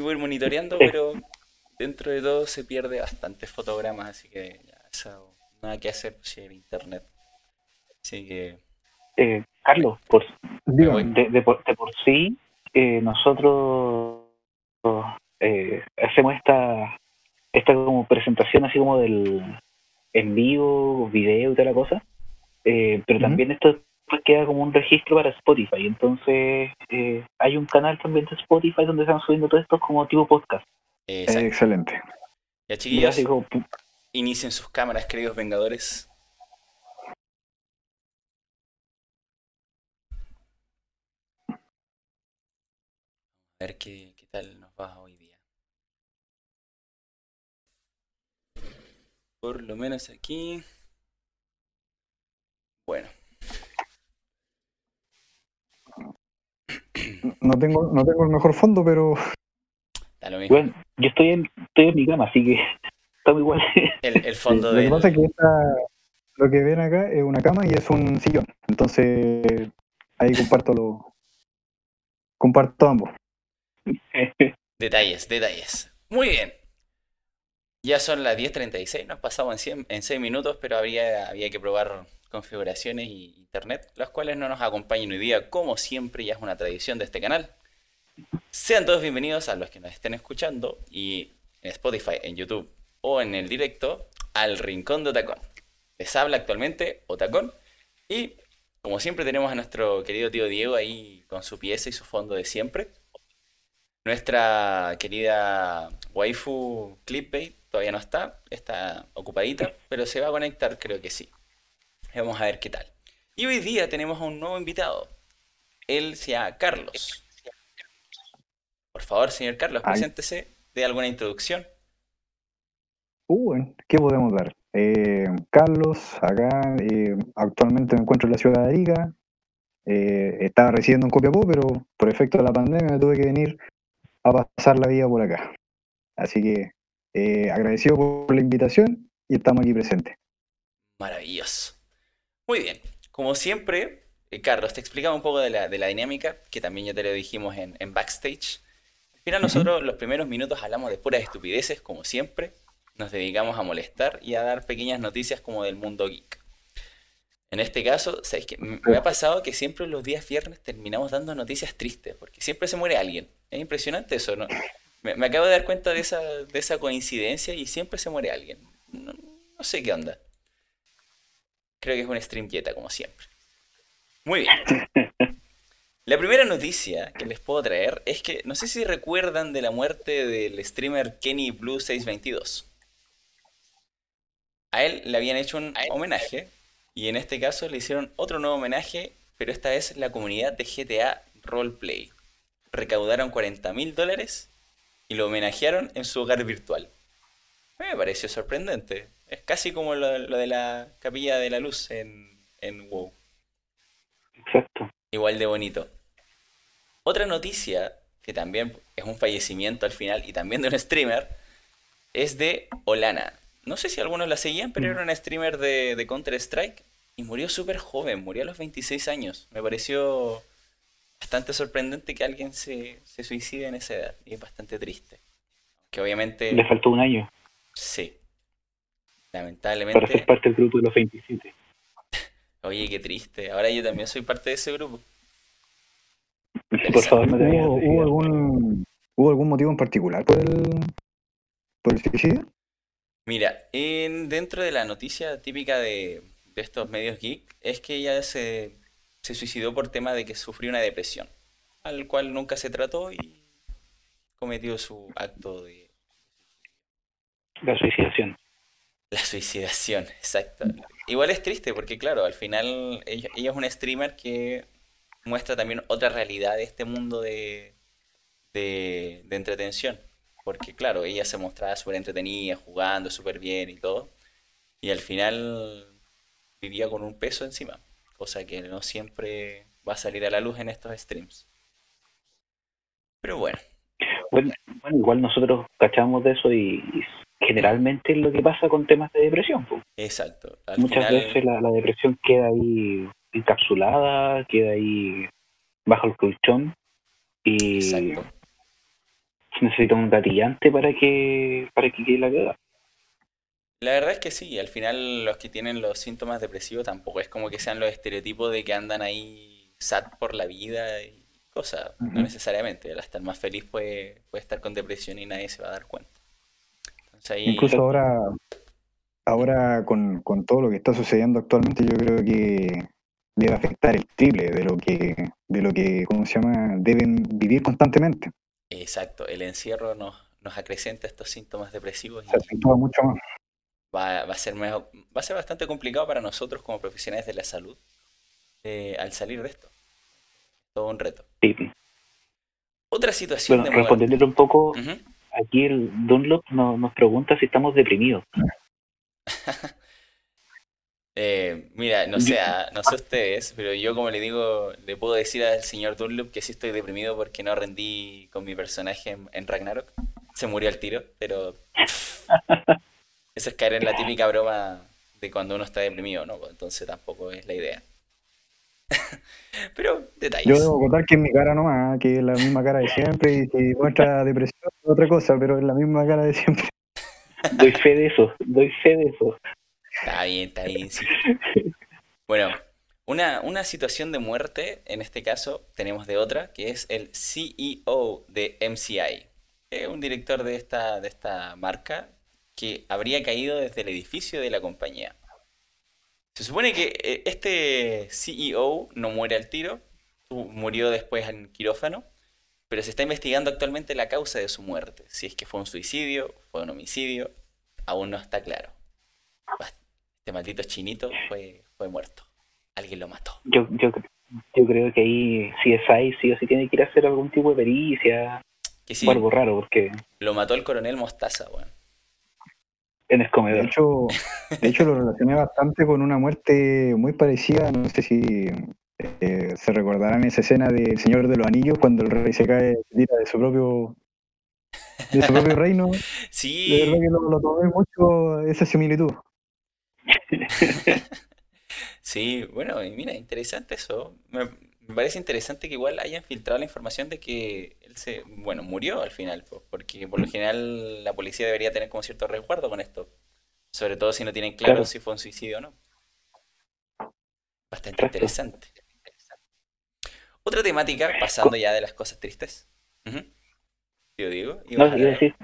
y voy monitoreando, pero dentro de todo se pierde bastantes fotogramas, así que ya, eso, nada que hacer si el internet. Así que. Eh, Carlos, por, de, por, sí, eh, nosotros eh, hacemos esta, esta como presentación así como del en vivo, video y toda la cosa, eh, pero también esto pues queda como un registro para Spotify. Entonces, eh, hay un canal también de Spotify donde están subiendo todo esto como tipo podcast. excelente. Ya chiquillos, inicien sus cámaras, queridos Vengadores. A ver qué, qué tal nos va hoy día. Por lo menos aquí. Bueno. No tengo, no tengo el mejor fondo, pero. Bueno, yo estoy en, estoy en mi cama, así que estamos igual. El, el fondo de. Lo que pasa es que lo que ven acá es una cama y es un sillón. Entonces, ahí comparto lo. Comparto ambos. detalles, detalles. Muy bien. Ya son las 10.36, nos pasamos en, en 6 minutos, pero había, había que probar configuraciones y internet, las cuales no nos acompañan hoy día, como siempre, ya es una tradición de este canal. Sean todos bienvenidos a los que nos estén escuchando y en Spotify, en YouTube o en el directo al Rincón de Otacón. Les habla actualmente Otacón y como siempre tenemos a nuestro querido tío Diego ahí con su pieza y su fondo de siempre. Nuestra querida waifu Clipbait todavía no está, está ocupadita, pero se va a conectar, creo que sí. Vamos a ver qué tal. Y hoy día tenemos a un nuevo invitado. Él se llama Carlos. Por favor, señor Carlos, preséntese, de alguna introducción. Uh, ¿qué podemos dar? Eh, Carlos, acá eh, actualmente me encuentro en la ciudad de Arica. Eh, estaba residiendo en Copiapó, pero por efecto de la pandemia me tuve que venir a pasar la vida por acá. Así que eh, agradecido por la invitación y estamos aquí presentes. Maravilloso. Muy bien. Como siempre, eh, Carlos, te explicaba un poco de la, dinámica, que también ya te lo dijimos en, backstage. Al final nosotros los primeros minutos hablamos de puras estupideces, como siempre. Nos dedicamos a molestar y a dar pequeñas noticias como del mundo geek. En este caso, ¿sabes qué? Me ha pasado que siempre los días viernes terminamos dando noticias tristes, porque siempre se muere alguien. Es impresionante eso, ¿no? Me, acabo de dar cuenta de esa, de esa coincidencia y siempre se muere alguien. No, sé qué onda. Creo que es un stream quieta, como siempre. Muy bien. La primera noticia que les puedo traer es que no sé si recuerdan de la muerte del streamer Kenny Blue 622. A él le habían hecho un homenaje y en este caso le hicieron otro nuevo homenaje, pero esta vez la comunidad de GTA Roleplay. Recaudaron 40 mil dólares y lo homenajearon en su hogar virtual. Me pareció sorprendente. Es casi como lo, de la capilla de la luz en, en WoW. Exacto. Igual de bonito. Otra noticia, que también es un fallecimiento al final y también de un streamer, es de Olana. No sé si algunos la seguían, pero mm. era una streamer de, de Counter-Strike y murió súper joven, murió a los 26 años. Me pareció bastante sorprendente que alguien se, se suicide en esa edad y es bastante triste. Que obviamente... Le faltó un año. Sí. Lamentablemente... Para ser parte del grupo de los 27. Oye, qué triste. Ahora yo también soy parte de ese grupo. Por favor, ¿Hubo, algún, ¿Hubo algún motivo en particular por el, por el suicidio? Mira, en, dentro de la noticia típica de, de estos medios geek es que ella se se suicidó por tema de que sufrió una depresión, al cual nunca se trató y cometió su acto de... La suicidación. La suicidación, exacto. Igual es triste porque, claro, al final ella, es una streamer que muestra también otra realidad de este mundo de, de, de entretención. Porque, claro, ella se mostraba súper entretenida, jugando súper bien y todo. Y al final vivía con un peso encima cosa que no siempre va a salir a la luz en estos streams. Pero bueno. Bueno, igual nosotros cachamos de eso y, generalmente es lo que pasa con temas de depresión. Exacto. Muchas veces la, depresión queda ahí encapsulada, queda ahí bajo el colchón y necesita un gatillante para que para que quede la cagada. La verdad es que sí, al final los que tienen los síntomas depresivos tampoco es como que sean los estereotipos de que andan ahí sad por la vida y cosas, no necesariamente. Hasta el más feliz puede, puede estar con depresión y nadie se va a dar cuenta. Incluso ahora, ahora con, con todo lo que está sucediendo actualmente, yo creo que debe afectar el triple de lo que, de lo que, ¿cómo se llama?, deben vivir constantemente. Exacto, el encierro nos, nos acrecenta estos síntomas depresivos. Se acentúa mucho más. Va, va, a ser va a ser bastante complicado para nosotros como profesionales de la salud eh, al salir de esto. Todo un reto. Sí. Otra situación bueno, respondiéndole un poco, aquí el Dunlop nos pregunta si estamos deprimidos. Eh, mira, no sé, no sé ustedes, pero yo como le digo, le puedo decir al señor Dunlop que sí estoy deprimido porque no rendí con mi personaje en, Ragnarok. Se murió al tiro, pero eso es caer en la típica broma de cuando uno está deprimido, ¿no? Entonces tampoco es la idea. pero detalles. Yo debo contar que es mi cara nomás, que es la misma cara de siempre y que muestra depresión otra cosa, pero es la misma cara de siempre. Doy fe de eso, doy fe de eso. Está bien, está bien, sí. Bueno, una, una situación de muerte, en este caso, tenemos de otra, que es el CEO de MCI. Un director de esta, de esta marca que habría caído desde el edificio de la compañía. Se supone que eh, este CEO no muere al tiro, murió después en quirófano, pero se está investigando actualmente la causa de su muerte. Si es que fue un suicidio, fue un homicidio, aún no está claro. Este maldito chinito fue, fue muerto. Alguien lo mató. Yo, yo, yo creo que ahí si es ahí, sí o sí tiene que ir a hacer algún tipo de pericia. Que sí, algo raro, porque... Lo mató el coronel Mostaza, weón. En el comedor. De hecho, de hecho, lo relacioné bastante con una muerte muy parecida, no sé si eh, se recordarán esa escena del Señor de los Anillos cuando el rey se cae tira de su propio de su propio reino. Sí. De verdad que lo, lo tomé mucho esa similitud. sí, bueno, y mira, interesante eso. Me, parece interesante que igual hayan filtrado la información de que él se, bueno, murió al final, porque por lo general la policía debería tener como cierto resguardo con esto. Sobre todo si no tienen claro, si fue un suicidio o no. Bastante interesante. Otra temática, pasando ya de las cosas tristes. Yo digo. No, decir,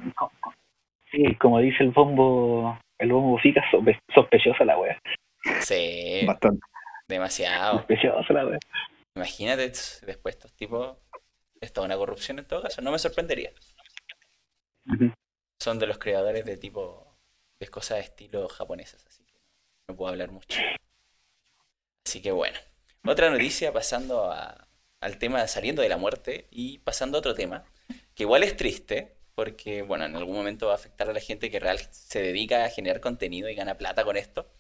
sí, como dice el bombo el bombo fica sospechosa la wea. Sí. Bastante. Demasiado. Sospechosa la wea. Imagínate después estos tipos. Es toda una corrupción en todo caso. No me sorprendería. Son de los creadores de tipo. de cosas de estilo japonesas, así que no puedo hablar mucho. Así que bueno. Otra noticia pasando a, al tema saliendo de la muerte y pasando a otro tema, que igual es triste, porque, bueno, en algún momento va a afectar a la gente que real se dedica a generar contenido y gana plata con esto.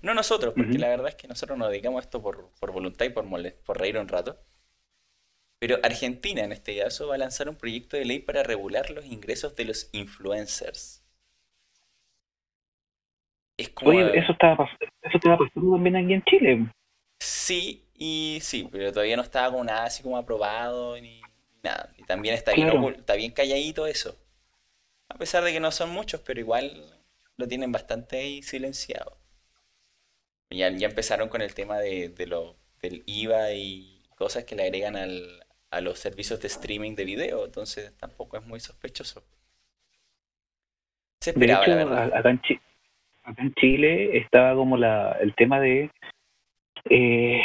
No nosotros, porque la verdad es que nosotros nos dedicamos a esto por, voluntad y por, por reír un rato. Pero Argentina, en este caso, va a lanzar un proyecto de ley para regular los ingresos de los influencers. Es como... Oye, eso estaba, eso estaba pasando también aquí en Chile. Sí, y sí, pero todavía no estaba como nada así como aprobado ni, nada. Y también está bien, está bien calladito eso. A pesar de que no son muchos, pero igual lo tienen bastante ahí silenciado. Ya, ya empezaron con el tema de, lo, del IVA y cosas que le agregan al, a los servicios de streaming de video, entonces tampoco es muy sospechoso. Se esperaba, la verdad. Acá en, Chile estaba como la, el tema de eh,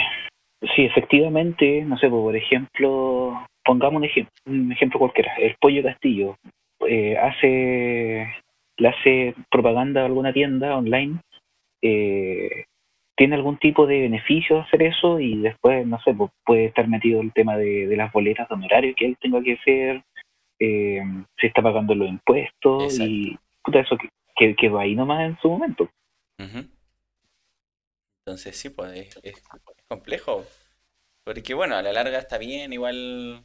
si efectivamente, no sé, pues, por ejemplo, pongamos un ejemplo, un ejemplo cualquiera, el Pollo Castillo eh, hace, le hace propaganda a alguna tienda online, eh, tiene algún tipo de beneficio hacer eso y después, no sé, pues, puede estar metido el tema de, las boletas de honorario que él tenga que hacer, eh, se está pagando los impuestos y puta, eso que, que, va ahí nomás en su momento. Entonces sí, pues es complejo. Porque bueno, a la larga está bien, igual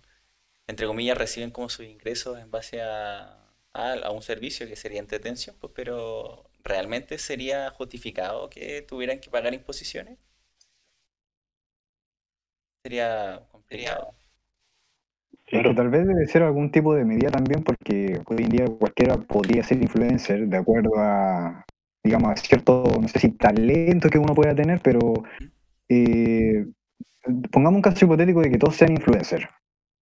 entre comillas, reciben como sus ingresos en base a, a, un servicio que sería entretención, pues, pero ¿realmente sería justificado que tuvieran que pagar imposiciones? Sería complicado. Pero tal vez debe ser algún tipo de medida también, porque hoy en día cualquiera podría ser influencer de acuerdo a, digamos, a cierto, no sé si talento que uno pueda tener, pero eh, pongamos un caso hipotético de que todos sean influencers.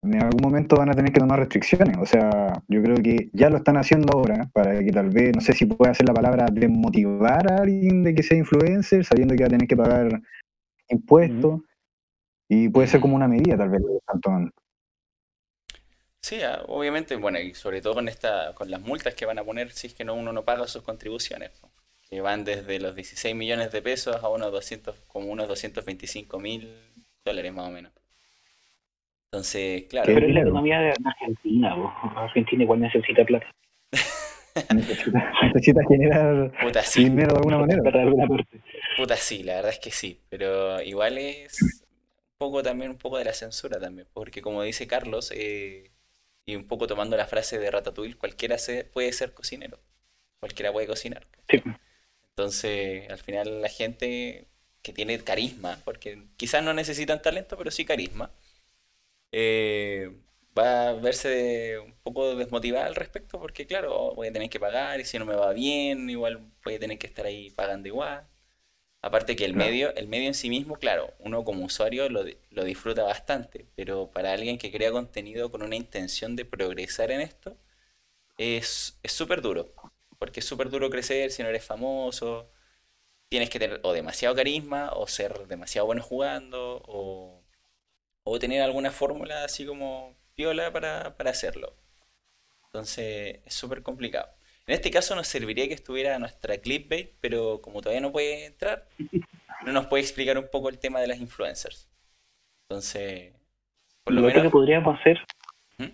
En algún momento van a tener que tomar restricciones. O sea, yo creo que ya lo están haciendo ahora para que tal vez, no sé si puede hacer la palabra desmotivar a alguien de que sea influencer, sabiendo que va a tener que pagar impuestos. Y puede ser como una medida tal vez lo que están tomando. Sí, ah, obviamente, bueno, y sobre todo con esta, con las multas que van a poner si es que no, uno no paga sus contribuciones, que van desde los 16 millones de pesos a unos 200, como unos 225 mil dólares más o menos. Entonces, claro. Pero es la economía de Argentina, Argentina igual necesita plata. necesita, generar dinero de alguna manera. De alguna parte. Puta sí, la verdad es que sí, pero igual es un poco también un poco de la censura también, porque como dice Carlos, eh, y un poco tomando la frase de Ratatouille, cualquiera se, puede ser cocinero. Cualquiera puede cocinar. Entonces, al final la gente que tiene carisma, porque quizás no necesitan talento, pero sí carisma, eh, va a verse un poco desmotivada al respecto, porque claro, voy a tener que pagar y si no me va bien, igual voy a tener que estar ahí pagando igual. Aparte que el medio, el medio en sí mismo, claro, uno como usuario lo, lo disfruta bastante, pero para alguien que crea contenido con una intención de progresar en esto, es súper duro. Porque es súper duro crecer si no eres famoso. Tienes que tener o demasiado carisma, o ser demasiado bueno jugando, o, o tener alguna fórmula así como piola para, para hacerlo. Entonces es súper complicado. En este caso nos serviría que estuviera nuestra clipbait, pero como todavía no puede entrar, no nos puede explicar un poco el tema de las influencers. Entonces, por lo, menos... que podríamos hacer, ¿Mm?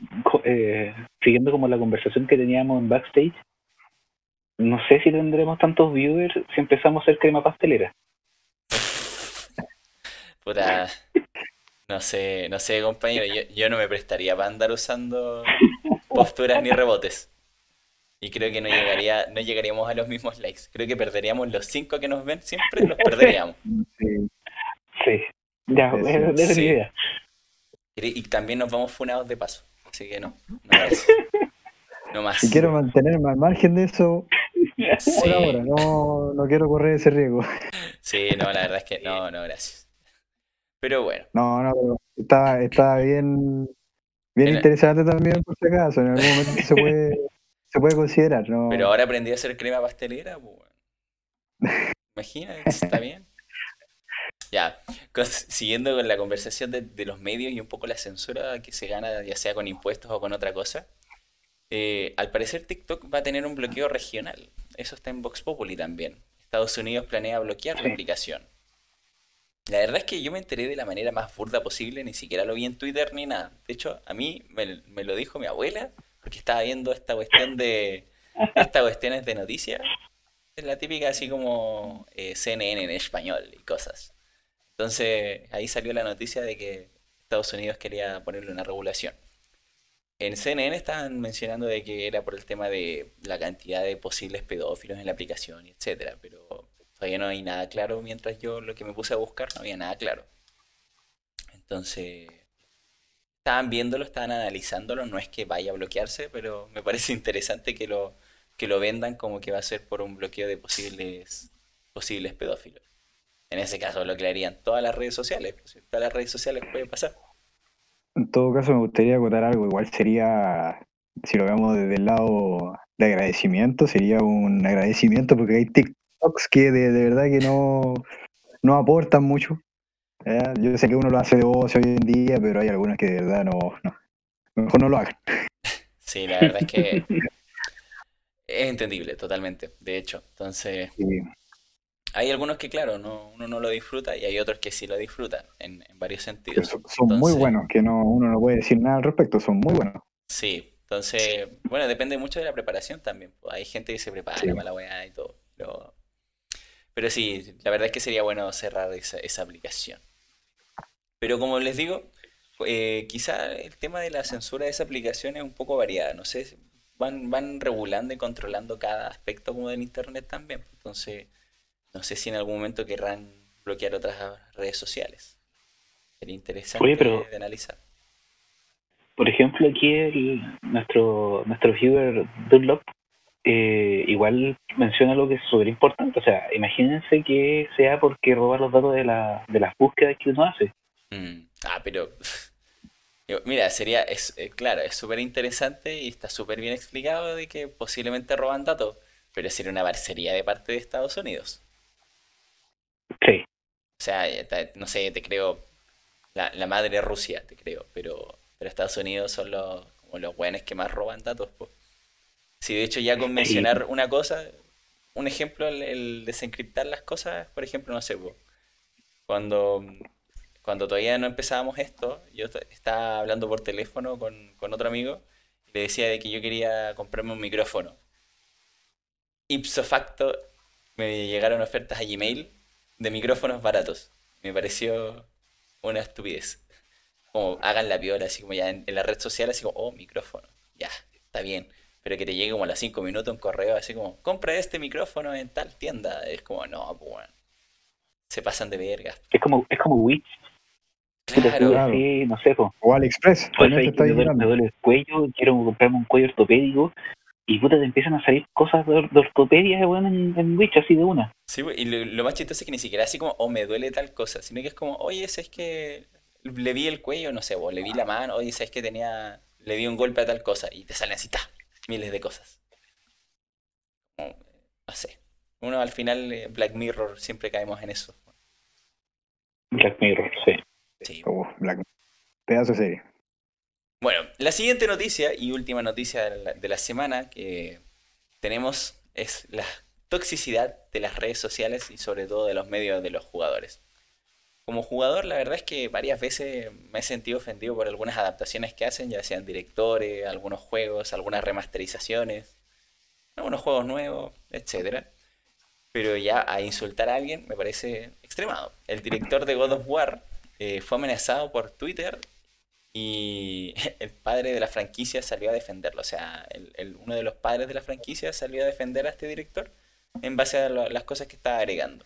eh, siguiendo como la conversación que teníamos en backstage, no sé si tendremos tantos viewers si empezamos a hacer crema pastelera. Puta, no sé, no sé, compañero, yo, yo no me prestaría para andar usando posturas ni rebotes. Y creo que no llegaría, no llegaríamos a los mismos likes. Creo que perderíamos los cinco que nos ven siempre, los perderíamos. Sí, sí. ya, es sí. idea. Y también nos vamos funados de paso. Así que no, no No más. Si quiero mantenerme al margen de eso, por ahora, no, no quiero correr ese riesgo. Sí, no, la verdad es que no, no, gracias. Pero bueno. No, no, pero está, está bien, bien interesante también por si acaso. En algún momento se puede se puede considerar, ¿no? Pero ahora aprendí a hacer crema pastelera, pues. Imagina, está bien. Ya, siguiendo con la conversación de, los medios y un poco la censura que se gana, ya sea con impuestos o con otra cosa, eh, al parecer TikTok va a tener un bloqueo regional. Eso está en Vox Populi también. Estados Unidos planea bloquear la aplicación. La verdad es que yo me enteré de la manera más burda posible, ni siquiera lo vi en Twitter ni nada. De hecho, a mí me lo dijo mi abuela porque estaba viendo esta cuestión de esta cuestiones de noticias. Es la típica así como eh, CNN en español y cosas. Entonces ahí salió la noticia de que Estados Unidos quería ponerle una regulación. En CNN estaban mencionando de que era por el tema de la cantidad de posibles pedófilos en la aplicación, etcétera, pero todavía no hay nada claro. Mientras yo lo que me puse a buscar no había nada claro. Entonces, estaban viéndolo, estaban analizándolo, no es que vaya a bloquearse, pero me parece interesante que lo, que lo vendan como que va a ser por un bloqueo de posibles, posibles pedófilos. En ese caso bloquearían todas las redes sociales, pues, todas las redes sociales puede pasar. En todo caso me gustaría acotar algo, igual sería, si lo vemos desde el lado de agradecimiento, sería un agradecimiento porque hay TikToks que de, de verdad que no, no aportan mucho, yo sé que uno lo hace de ocio hoy en día, pero hay algunos que de verdad no, mejor no lo hagan. Sí, la verdad es que es entendible totalmente, de hecho. Entonces, hay algunos que, claro, no, uno no lo disfruta y hay otros que sí lo disfrutan en, varios sentidos. Son, muy buenos, que no uno no puede decir nada al respecto, son muy buenos. Sí, entonces, bueno, depende mucho de la preparación también. Hay gente que se prepara para la weá y todo. Pero, pero sí, la verdad es que sería bueno cerrar esa, esa aplicación. Pero como les digo, eh, quizá el tema de la censura de esa aplicación es un poco variada. No sé, van, van regulando y controlando cada aspecto como del Internet también. Entonces, no sé si en algún momento querrán bloquear otras redes sociales. Sería interesante de analizar. Por ejemplo, aquí el, nuestro nuestro viewer Dunlop eh, igual menciona algo que es súper importante. O sea, imagínense que sea porque roba los datos de, la, de las búsquedas que uno hace. Mm, ah, pero Mira, sería, es, eh, claro, es súper interesante y está súper bien explicado de que posiblemente roban datos, pero sería una barcería de parte de Estados Unidos. Sí. O sea, no sé, te creo, la, la madre Rusia, te creo, pero, pero Estados Unidos son los, como los buenos que más roban datos. Pues. Si de hecho ya con mencionar una cosa, un ejemplo, el, desencriptar las cosas, por ejemplo, no sé, cuando cuando todavía no empezábamos esto, yo estaba hablando por teléfono con, otro amigo y le decía de que yo quería comprarme un micrófono. Ipso facto me llegaron ofertas a Gmail de micrófonos baratos. Me pareció una estupidez. Como hagan la piola, así como ya en, la red social, así como, oh, micrófono, ya, está bien. Pero que te llegue como a las 5 minutos un correo así como, compra este micrófono en tal tienda. Es como, no, pues bueno. Se pasan de verga. Es como, es como Witch. Claro. Sí, no sé, O AliExpress. Pues me, duele, el cuello, quiero comprarme un cuello ortopédico y puta te empiezan a salir cosas de, ortopedia bueno, en, en Witch así de una. Sí, y lo, más chistoso es que ni siquiera así como, oh, me duele tal cosa, sino que es como, oye, es que le vi el cuello, no sé, o le vi la mano, oye, es que tenía, le di un golpe a tal cosa, y te salen así, ta, miles de cosas. No sé. Uno al final, eh, Black Mirror, siempre caemos en eso. Black Mirror, sí. Sí. Pedazo de serie. Bueno, la siguiente noticia y última noticia de la, semana que tenemos es la toxicidad de las redes sociales y sobre todo de los medios de los jugadores. Como jugador, la verdad es que varias veces me he sentido ofendido por algunas adaptaciones que hacen, ya sean directores, algunos juegos, algunas remasterizaciones, algunos juegos nuevos, etc. Pero ya a insultar a alguien me parece extremado. El director de God of War eh, fue amenazado por Twitter y el padre de la franquicia salió a defenderlo. O sea, el, uno de los padres de la franquicia salió a defender a este director en base a las cosas que estaba agregando.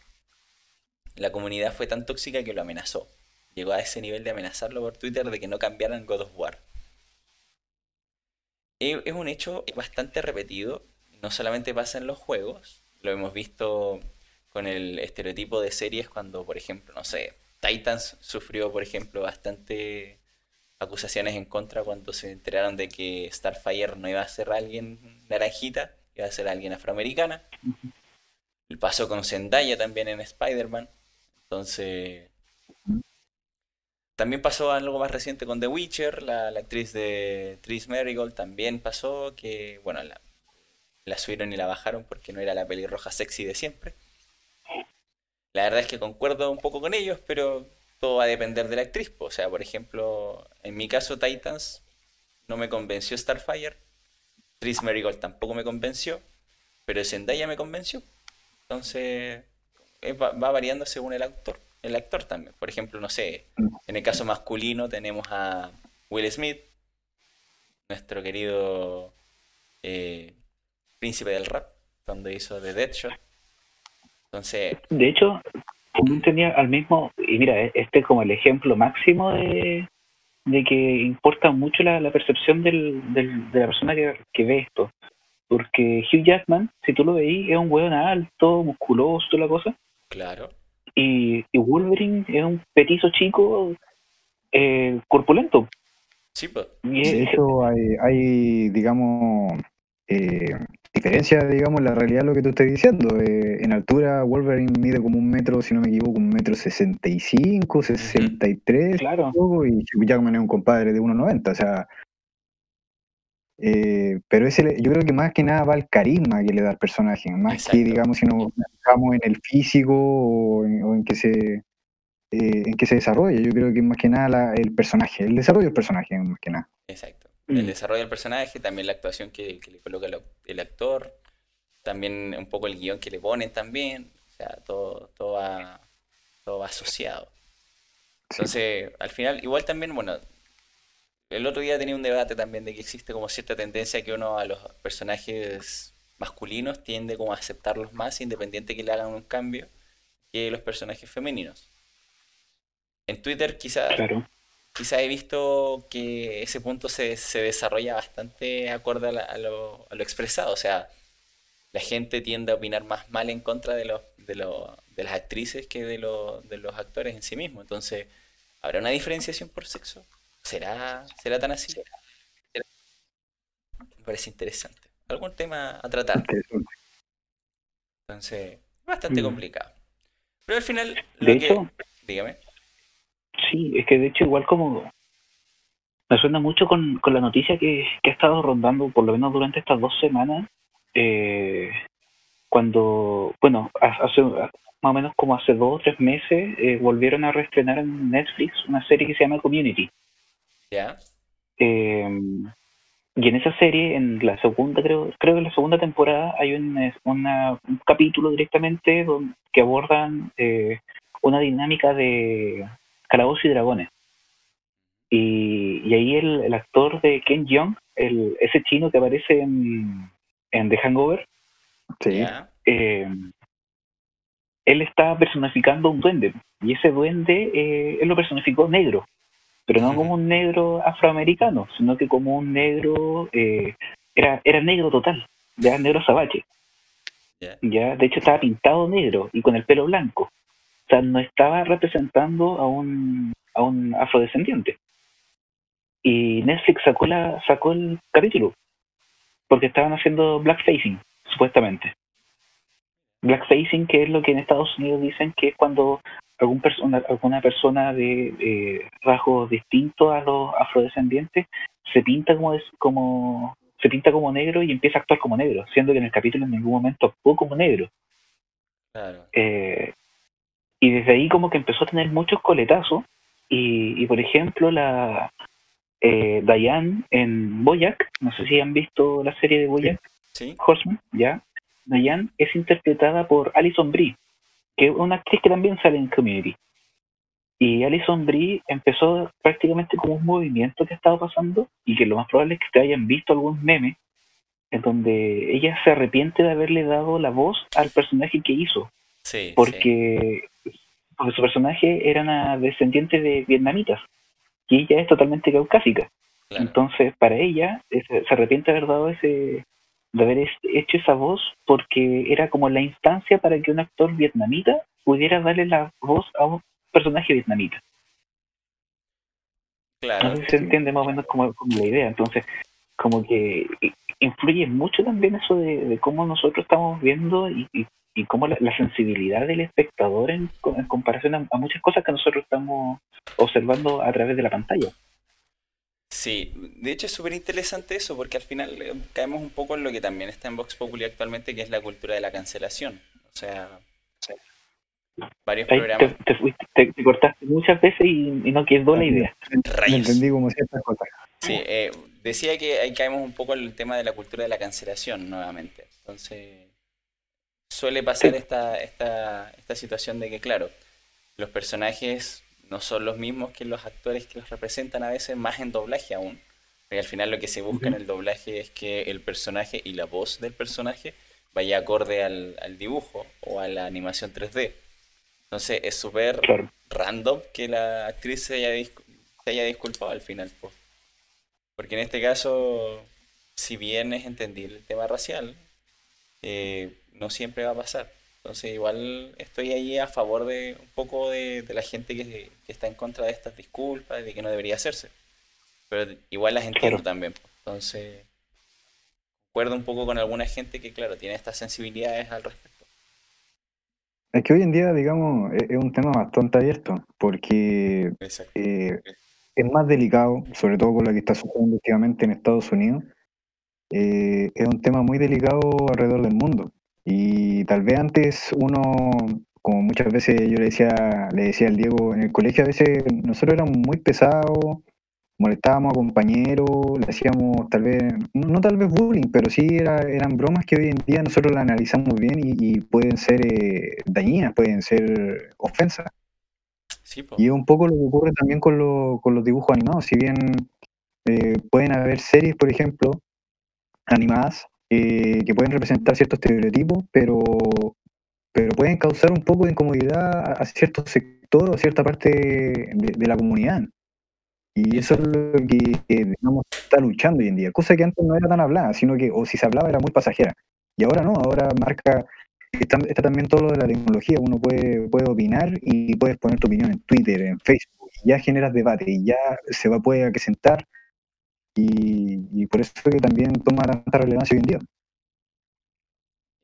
La comunidad fue tan tóxica que lo amenazó. Llegó a ese nivel de amenazarlo por Twitter de que no cambiaran God of War. Es un hecho bastante repetido. No solamente pasa en los juegos. Lo hemos visto con el estereotipo de series cuando, por ejemplo, no sé, Titans sufrió, por ejemplo, bastante acusaciones en contra cuando se enteraron de que Starfire no iba a ser alguien naranjita, iba a ser alguien afroamericana. Pasó con Zendaya también en Spider-Man. Entonces. También pasó algo más reciente con The Witcher, la, actriz de Tris Marigold también pasó, que, bueno, la, la subieron y la bajaron porque no era la pelirroja sexy de siempre. La verdad es que concuerdo un poco con ellos, pero todo va a depender de la actriz. O sea, por ejemplo, en mi caso Titans no me convenció Starfire, Tris Marigold tampoco me convenció, pero Zendaya me convenció. Entonces, va, variando según el actor. El actor también. Por ejemplo, no sé, en el caso masculino tenemos a Will Smith, nuestro querido eh, príncipe del rap, donde hizo The Deadshot. Entonces... De hecho, también tenía al mismo, y mira, e-, este es como el ejemplo máximo de, que importa mucho la, percepción del, de la persona que, ve esto. Porque Hugh Jackman, si tú lo veís, es un hueón alto, musculoso, toda la cosa. Claro. Y, Wolverine es un petizo chico, eh, corpulento. Sí, pues. De hecho, hay, hay digamos, eh, diferencia, digamos, la realidad de lo que tú estás diciendo. Eh, en altura, Wolverine mide como un metro, si no me equivoco, un metro sesenta y cinco, sesenta y tres, claro. y Hugh Jackman es un compadre de 1,90, o sea... Eh, pero ese, yo creo que más que nada va el carisma que le da al personaje, más que, digamos, si nos fijamos en el físico o en, que se eh, en que se desarrolla. Yo creo que más que nada el personaje, el desarrollo del personaje, más que nada. Exacto el mm. desarrollo del personaje, también la actuación que, le coloca el, actor, también un poco el guion que le ponen también, o sea, todo, todo, va, todo va asociado. Entonces, al final, igual también, bueno, el otro día tenía un debate también de que existe como cierta tendencia que uno a los personajes masculinos tiende como a aceptarlos más independiente que le hagan un cambio que los personajes femeninos. En Twitter quizás quizá he visto que ese punto se, desarrolla bastante acorde a, lo, expresado. O sea, la gente tiende a opinar más mal en contra de, los, de, de las actrices que de, de los actores en sí mismos. Entonces, ¿habrá una diferenciación por sexo? ¿Será, será tan así? Me parece interesante. Algún tema a tratar. Entonces, bastante mm. complicado. Pero al final, de hecho, dígame. Sí, es que de hecho igual como me suena mucho con, con la noticia que, que, ha estado rondando, por lo menos durante estas dos semanas, eh, cuando, bueno, hace más o menos como hace dos o tres meses, eh, volvieron a reestrenar en Netflix una serie que se llama Community. ¿Ya? Eh, y en esa serie, en la segunda, creo, creo que en la segunda temporada hay un, un capítulo directamente donde, que abordan eh, una dinámica de calabozos y dragones. Y, y ahí el, el, actor de Ken Jeong, el, ese chino que aparece en, en The Hangover, sí. eh, él está personificando un duende. Y ese duende, eh, él lo personificó negro pero no como un negro afroamericano, sino que como un negro, eh, era, era negro total, ya negro sabache. Ya, de hecho estaba pintado negro y con el pelo blanco. O sea, no estaba representando a un, a un afrodescendiente. Y Netflix sacó la, sacó el capítulo, porque estaban haciendo blackfacing, supuestamente. Blackfacing, que es lo que en Estados Unidos dicen que es cuando algún persona, alguna persona de rasgos distintos a los afrodescendientes se pinta como, es, como se pinta como negro y empieza a actuar como negro, siendo que en el capítulo en ningún momento actuó como negro. Eh, y desde ahí como que empezó a tener muchos coletazos y, y por ejemplo la eh, Diane en Boyack, no sé si han visto la serie de Boyack, ¿Sí? Horseman, ya, Diane es interpretada por Alison Brie, que es una actriz que también sale en Community. Y Alison Brie empezó prácticamente como un movimiento que ha estado pasando y que lo más probable es que te hayan visto algún meme en donde ella se arrepiente de haberle dado la voz al personaje que hizo. Sí, porque, porque su personaje era una descendiente de vietnamitas y ella es totalmente caucásica. Entonces, para ella, se arrepiente de haber dado ese, de haber hecho esa voz porque era como la instancia para que un actor vietnamita pudiera darle la voz a un personaje vietnamita. Claro. Si se entiende más o menos como, la idea. Entonces, como que influye mucho también eso de, cómo nosotros estamos viendo y, y, cómo la, sensibilidad del espectador en, comparación a muchas cosas que nosotros estamos observando a través de la pantalla. Sí, de hecho es súper interesante eso, porque al final eh, caemos un poco en lo que también está en Vox Populi actualmente, que es la cultura de la cancelación. O sea, varios programas. Te, cortaste muchas veces y, no quedó la idea. entendí como ciertas cosas. Sí, eh, decía que ahí caemos un poco en el tema de la cultura de la cancelación nuevamente. Entonces, suele pasar esta, esta, esta situación de que, claro, los personajes no son los mismos que los actores que los representan a veces, más en doblaje aún. Porque al final lo que se busca en el doblaje es que el personaje y la voz del personaje vaya acorde al, dibujo o a la animación 3D. Entonces es súper random que la actriz se haya, se haya disculpado al final. Porque en este caso, si bien es entendible el tema racial, eh, no siempre va a pasar. Entonces igual estoy ahí a favor de un poco de, la gente que, está en contra de estas disculpas, de que no debería hacerse. Pero igual las entiendo también. Entonces, acuerdo un poco con alguna gente que, claro, tiene estas sensibilidades al respecto. Es que hoy en día, digamos, es, un tema bastante abierto, porque eh, es más delicado, sobre todo por lo que está sucediendo últimamente en Estados Unidos. Eh, es un tema muy delicado alrededor del mundo. Y tal vez antes uno, como muchas veces yo le decía, le decía al Diego en el colegio, a veces nosotros éramos muy pesados, molestábamos a compañeros, le hacíamos tal vez, no, tal vez bullying, pero sí era, eran bromas que hoy en día nosotros las analizamos bien y, pueden ser eh, dañinas, pueden ser ofensas. y es un poco lo que ocurre también con, con los dibujos animados, si bien eh, pueden haber series, por ejemplo, animadas eh, que pueden representar ciertos estereotipos, pero, pero pueden causar un poco de incomodidad a cierto sector o cierta parte de, la comunidad. Y eso es lo que, digamos, está luchando hoy en día, cosa que antes no era tan hablada, sino que, o si se hablaba, era muy pasajera. Y ahora no, ahora marca, está, también todo lo de la tecnología, uno puede, puede opinar y puedes poner tu opinión en Twitter, en Facebook, y ya generas debate, y ya se va puede acrecentar, y, por eso es que también toma tanta relevancia hoy en día.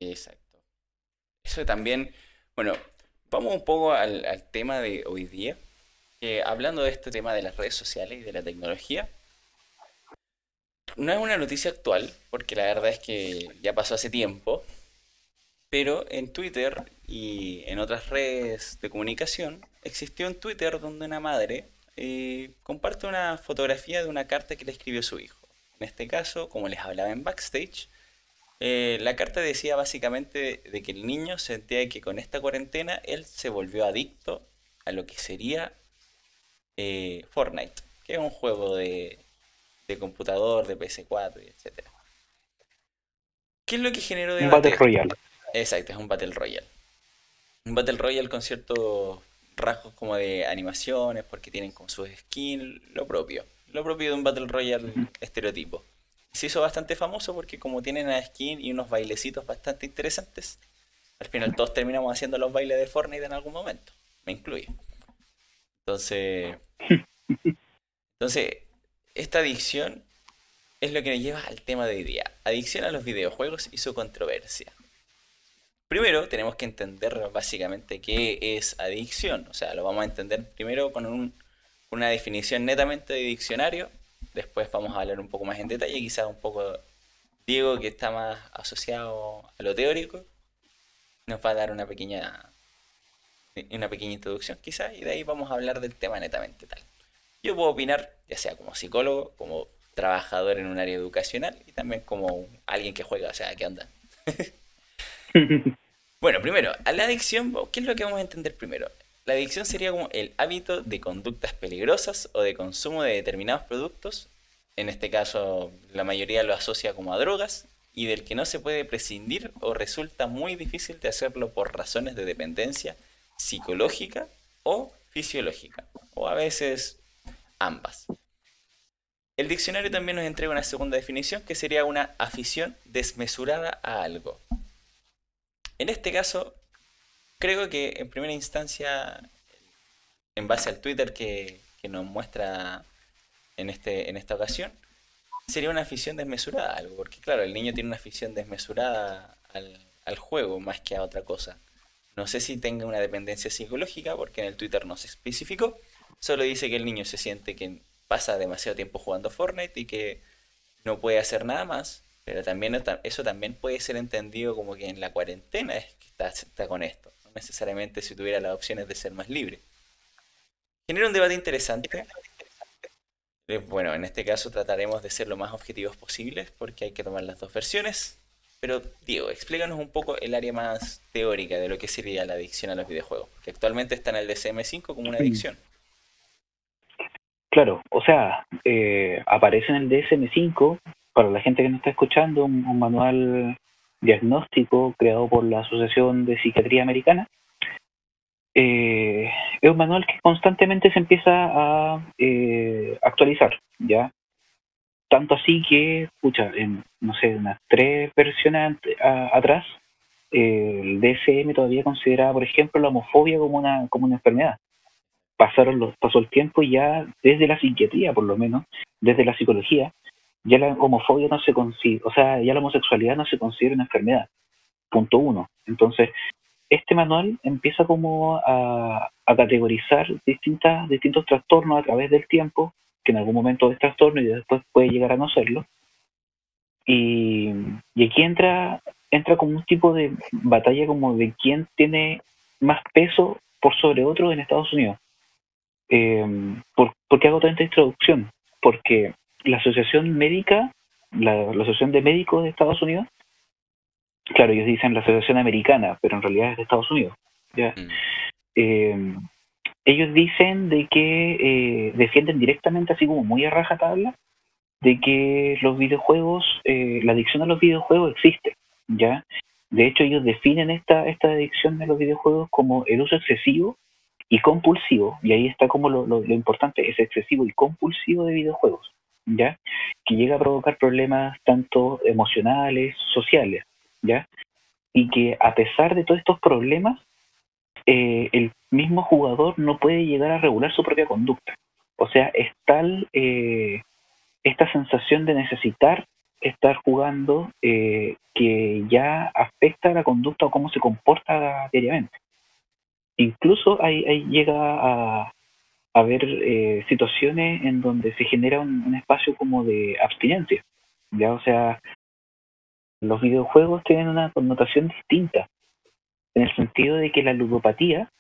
Exacto. Eso también, bueno, vamos un poco al, al tema de hoy día hablando de este tema de las redes sociales y de la tecnología, no es una noticia actual, porque la verdad es que ya pasó hace tiempo, pero en Twitter y en otras redes de comunicación existió un Twitter donde una madre eh, comparte una fotografía de una carta que le escribió su hijo. En este caso, como les hablaba en backstage, eh, la carta decía básicamente de que el niño sentía que con esta cuarentena él se volvió adicto a lo que sería eh, Fortnite, que es un juego de, computador, de PS4 y etc. ¿Qué es lo que generó debate? Un Battle Royale. Exacto, es un Battle Royale. Un Battle Royale con ciertos rasgos como de animaciones, porque tienen como su skin, lo propio. Lo propio de un Battle Royale estereotipo. Se hizo bastante famoso porque como tienen una skin y unos bailecitos bastante interesantes, al final todos terminamos haciendo los bailes de Fortnite en algún momento. Me incluye. Entonces, entonces, esta adicción es lo que nos lleva al tema de hoy día. Adicción a los videojuegos y su controversia. Primero tenemos que entender básicamente qué es adicción. O sea, lo vamos a entender primero con una definición netamente de diccionario. Después vamos a hablar un poco más en detalle, quizás un poco Diego, que está más asociado a lo teórico, nos va a dar una pequeña una pequeña introducción quizás, y de ahí vamos a hablar del tema netamente tal. Yo puedo opinar, ya sea como psicólogo, como trabajador en un área educacional y también como alguien que juega, o sea, ¿qué onda? bueno, primero, a la adicción, ¿qué es lo que vamos a entender primero? La adicción sería como el hábito de conductas peligrosas o de consumo de determinados productos, en este caso la mayoría lo asocia como a drogas, y del que no se puede prescindir o resulta muy difícil de hacerlo por razones de dependencia psicológica o fisiológica, o a veces ambas. El diccionario también nos entrega una segunda definición que sería una afición desmesurada a algo. En este caso, creo que en primera instancia, en base al Twitter que, nos muestra en, este, en esta ocasión, sería una afición desmesurada algo, porque claro, el niño tiene una afición desmesurada al juego más que a otra cosa. No sé si tenga una dependencia psicológica, porque en el Twitter no se especificó. Solo dice que el niño se siente que pasa demasiado tiempo jugando Fortnite y que no puede hacer nada más. Pero también eso también puede ser entendido como que en la cuarentena es que está, con esto. No necesariamente si tuviera las opciones de ser más libre. Genera un debate interesante. Eh, bueno, en este caso trataremos de ser lo más objetivos posibles porque hay que tomar las dos versiones. Pero, Diego, explícanos un poco el área más teórica de lo que sería la adicción a los videojuegos, que actualmente está en el DSM-5 como una adicción. Claro, o sea, eh, aparece en el DSM-5, para la gente que nos está escuchando, un, manual diagnóstico creado por la Asociación de Psiquiatría Americana. Eh, es un manual que constantemente se empieza a eh, actualizar, ¿ya? Tanto así que, escucha, en, no sé, unas tres versiones atrás, el DSM todavía consideraba, por ejemplo, la homofobia como una, como una enfermedad. Pasaron los, pasó el tiempo y ya desde la psiquiatría, por lo menos, desde la psicología, ya la homofobia no se considera, o sea, ya la homosexualidad no se considera una enfermedad. Punto uno. Entonces, este manual empieza como a, a categorizar distintas, distintos trastornos a través del tiempo que en algún momento es trastorno y después puede llegar a no serlo. Y, aquí entra, entra como un tipo de batalla como de quién tiene más peso por sobre otro en Estados Unidos. Eh, ¿por, qué hago tanta introducción? Porque la Asociación Médica, la, Asociación de Médicos de Estados Unidos, claro, ellos dicen la Asociación Americana, pero en realidad es de Estados Unidos. ¿ya? Mm. Eh, ellos dicen de que eh, defienden directamente, así como muy a rajatabla, de que los videojuegos, eh, la adicción a los videojuegos existe, ¿ya? De hecho, ellos definen esta, esta adicción a los videojuegos como el uso excesivo y compulsivo, y ahí está como lo, lo, importante, es excesivo y compulsivo de videojuegos, ¿ya? Que llega a provocar problemas tanto emocionales, sociales, ¿ya? Y que a pesar de todos estos problemas, eh, el mismo jugador no puede llegar a regular su propia conducta. O sea, es tal eh, esta sensación de necesitar estar jugando eh, que ya afecta la conducta o cómo se comporta diariamente. Incluso ahí, llega a, haber eh, situaciones en donde se genera un, espacio como de abstinencia. ¿ya? O sea, los videojuegos tienen una connotación distinta, en el sentido de que la ludopatía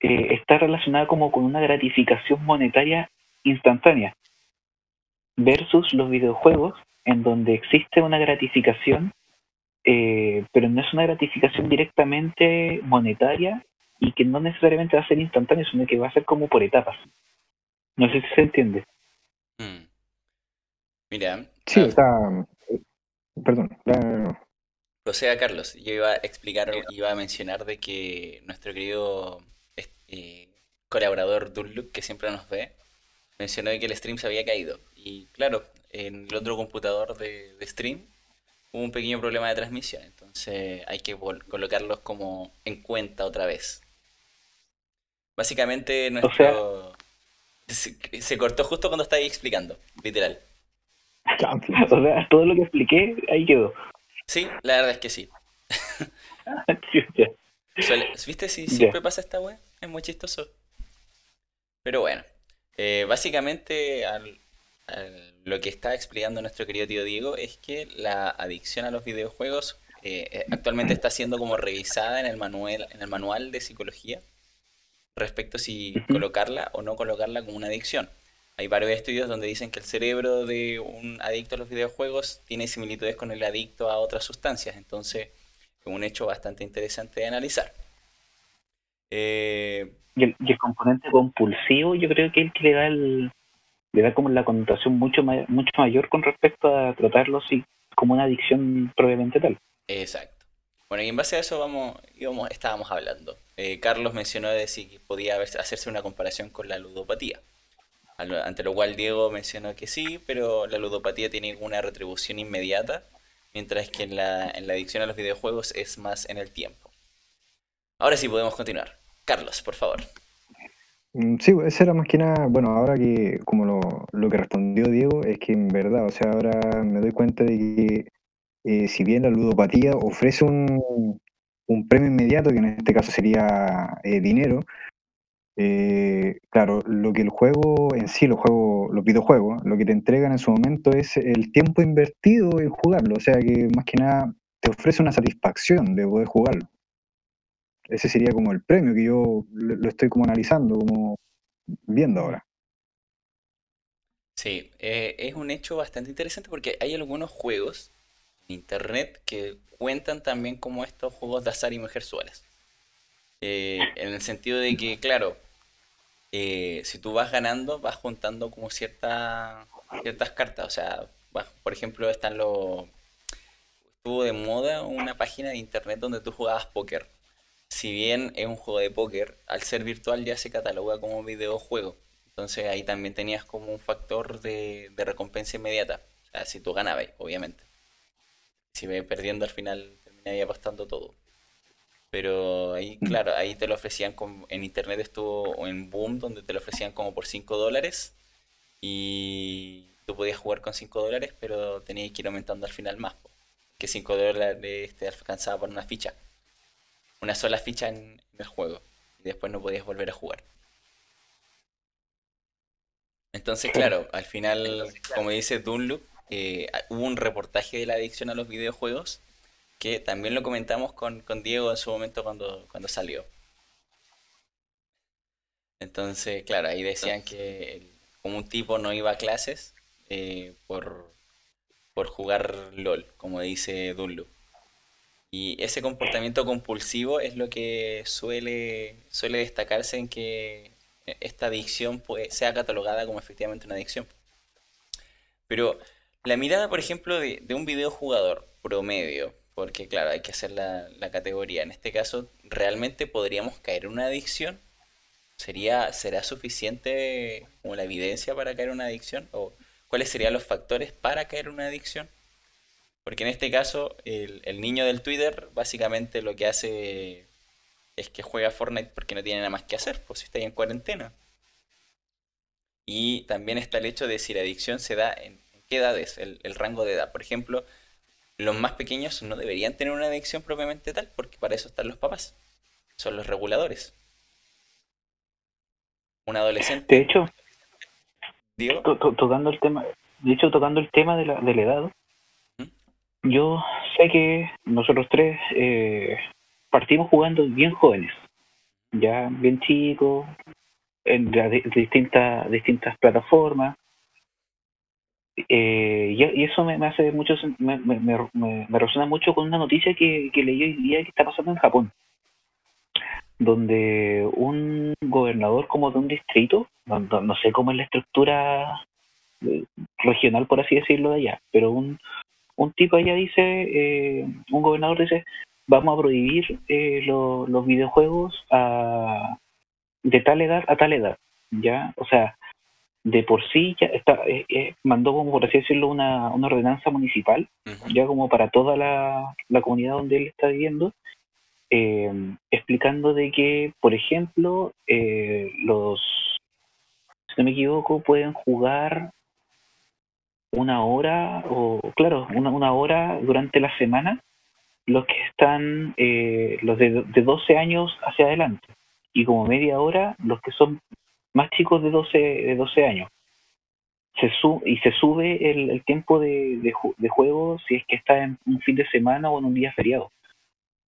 eh, está relacionada como con una gratificación monetaria instantánea, versus los videojuegos en donde existe una gratificación, eh, pero no es una gratificación directamente monetaria y que no necesariamente va a ser instantánea, sino que va a ser como por etapas. No sé si se entiende. Hmm. Mira. Sí, está. Perdón. O sea, Carlos, yo iba a explicar, iba a mencionar de que nuestro querido eh, colaborador Dunloop, que siempre nos ve, mencionó que el stream se había caído. Y claro, en el otro computador de, stream hubo un pequeño problema de transmisión, entonces hay que colocarlos como en cuenta otra vez. Básicamente nuestro... se, cortó justo cuando estaba explicando, literal. O sea, todo lo que expliqué, ahí quedó. Sí, la verdad es que sí. ¿Viste si siempre pasa esta web? Es muy chistoso. Pero bueno, eh, básicamente al, lo que está explicando nuestro querido tío Diego es que la adicción a los videojuegos eh, eh, actualmente está siendo como revisada en el manual, en el manual de psicología respecto a si colocarla o no colocarla como una adicción. Hay varios estudios donde dicen que el cerebro de un adicto a los videojuegos tiene similitudes con el adicto a otras sustancias, entonces es un hecho bastante interesante de analizar. Eh, y, el, y, el, componente compulsivo yo creo que es el que le da el, le da como la connotación mucho, mucho mayor con respecto a tratarlo así como una adicción probablemente tal. Exacto. Bueno, y en base a eso vamos, íbamos, estábamos hablando. Eh, Carlos mencionó de si podía hacerse una comparación con la ludopatía. Ante lo cual Diego mencionó que sí, pero la ludopatía tiene una retribución inmediata, mientras que en la, adicción a los videojuegos es más en el tiempo. Ahora sí podemos continuar. Carlos, por favor. Mm, sí, esa era más que nada, bueno, ahora que como lo, lo que respondió Diego, es que en verdad, o sea, ahora me doy cuenta de que eh, si bien la ludopatía ofrece un, un, premio inmediato, que en este caso sería eh, dinero, eh, claro, lo que el juego en sí, los juegos, los videojuegos, lo que te entregan en su momento es el tiempo invertido en jugarlo, o sea que más que nada te ofrece una satisfacción de poder jugarlo. Ese sería como el premio que yo lo estoy como analizando, como viendo ahora. Sí, eh, es un hecho bastante interesante porque hay algunos juegos internet que cuentan también como estos juegos de azar y mujeres Eh, en el sentido de que, claro, eh, si tú vas ganando, vas juntando como cierta, ciertas cartas. O sea, por ejemplo, están los... Estuvo de moda una página de internet donde tú jugabas póker si bien es un juego de póker, al ser virtual ya se cataloga como videojuego. Entonces ahí también tenías como un factor de, recompensa inmediata. O sea, si tú ganabas, obviamente. Si me perdiendo al final terminaría apostando todo. Pero ahí, claro, ahí te lo ofrecían como, en internet estuvo en Boom, donde te lo ofrecían como por 5 dólares. Y tú podías jugar con 5 dólares, pero tenías que ir aumentando al final más. Que 5 dólares te alcanzaba por una ficha una sola ficha en, el juego y después no podías volver a jugar. Entonces, claro, al final, como dice Dunloop, eh, hubo un reportaje de la adicción a los videojuegos que también lo comentamos con, Diego en su momento cuando, cuando salió. Entonces, claro, ahí decían que como un tipo no iba a clases eh, por, por jugar LOL, como dice Dunloop. Y ese comportamiento compulsivo es lo que suele, suele destacarse en que esta adicción sea catalogada como efectivamente una adicción. Pero la mirada, por ejemplo, de, un videojugador promedio, porque claro, hay que hacer la, categoría, en este caso, ¿realmente podríamos caer en una adicción? ¿sería, ¿será suficiente como la evidencia para caer en una adicción? ¿O cuáles serían los factores para caer en una adicción? Porque en este caso, el, niño del Twitter básicamente lo que hace es que juega Fortnite porque no tiene nada más que hacer, pues si está ahí en cuarentena. Y también está el hecho de si la adicción se da en, qué edades, el, el, rango de edad. Por ejemplo, los más pequeños no deberían tener una adicción propiamente tal, porque para eso están los papás. Son los reguladores. Un adolescente. De hecho, tocando el tema, de hecho, tocando el tema de la, de la edad, ¿Mm? yo sé que nosotros tres eh, partimos jugando bien jóvenes, ya bien chicos, en distintas, distintas plataformas. Eh, y, eso me, hace mucho, me, me, me, resuena mucho con una noticia que, que leí hoy día que está pasando en Japón, donde un gobernador como de un distrito, no, sé cómo es la estructura eh, regional, por así decirlo, de allá, pero un, un tipo allá dice, eh, un gobernador dice, vamos a prohibir eh, los videojuegos a, de tal edad a tal edad, ¿ya? O sea, de por sí ya está, eh, eh, mandó como por así decirlo una, una ordenanza municipal, ya como para toda la, la, comunidad donde él está viviendo, explicando de que, por ejemplo, los, si no me equivoco, pueden jugar una hora, o claro, una, una hora durante la semana los que están, eh, los de, de 12 años hacia adelante, y como media hora los que son más chicos de 12, de 12 años. Se su y se sube el, el tiempo de, de, juego si es que está en un fin de semana o en un día feriado.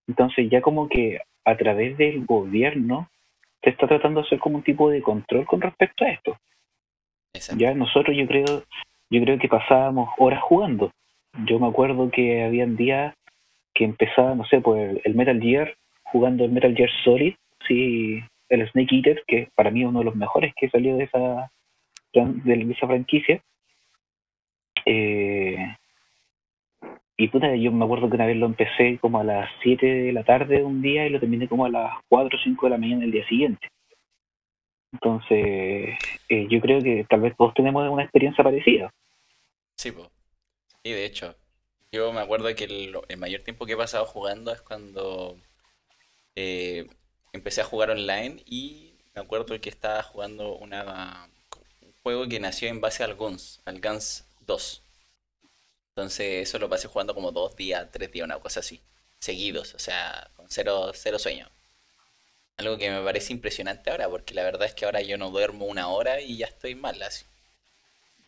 Entonces ya como que a través del gobierno se está tratando de hacer como un tipo de control con respecto a esto. Ya nosotros yo creo, yo creo que pasábamos horas jugando. Yo me acuerdo que habían días que empezaba, no sé, pues el Metal Gear, jugando el Metal Gear Solid, sí, el Snake Eater, que para mí es uno de los mejores que salió de esa, de esa franquicia. Eh, y puta, yo me acuerdo que una vez lo empecé como a las 7 de la tarde un día y lo terminé como a las 4 o 5 de la mañana el día siguiente. Entonces, eh, yo creo que tal vez todos tenemos una experiencia parecida. Sí, pues. Y de hecho, yo me acuerdo que el, mayor tiempo que he pasado jugando es cuando eh, empecé a jugar online y me acuerdo que estaba jugando una, un juego que nació en base al Guns, al Guns 2. Entonces eso lo pasé jugando como dos días, tres días, una cosa así, seguidos, o sea, con cero, cero sueño. Algo que me parece impresionante ahora, porque la verdad es que ahora yo no duermo una hora y ya estoy mal así.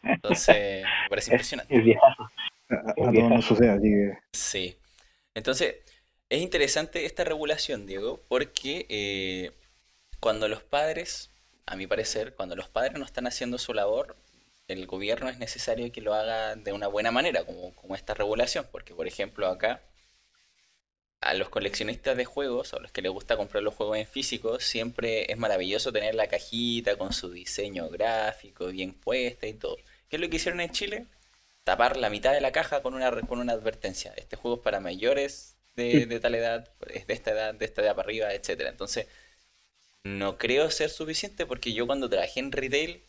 Entonces, me parece impresionante. A, todos nos sucede, así que... Sí. Entonces, es interesante esta regulación, Diego, porque eh, cuando los padres, a mi parecer, cuando los padres no están haciendo su labor, el gobierno es necesario que lo haga de una buena manera, como, como esta regulación, porque por ejemplo acá a los coleccionistas de juegos, a los que les gusta comprar los juegos en físico, siempre es maravilloso tener la cajita con su diseño gráfico bien puesta y todo. ¿Qué es lo que hicieron en Chile? tapar la mitad de la caja con una, con una advertencia. Este juego es para mayores de, de tal edad, es de esta edad, de esta edad para arriba, etcétera. Entonces, no creo ser suficiente porque yo cuando trabajé en retail,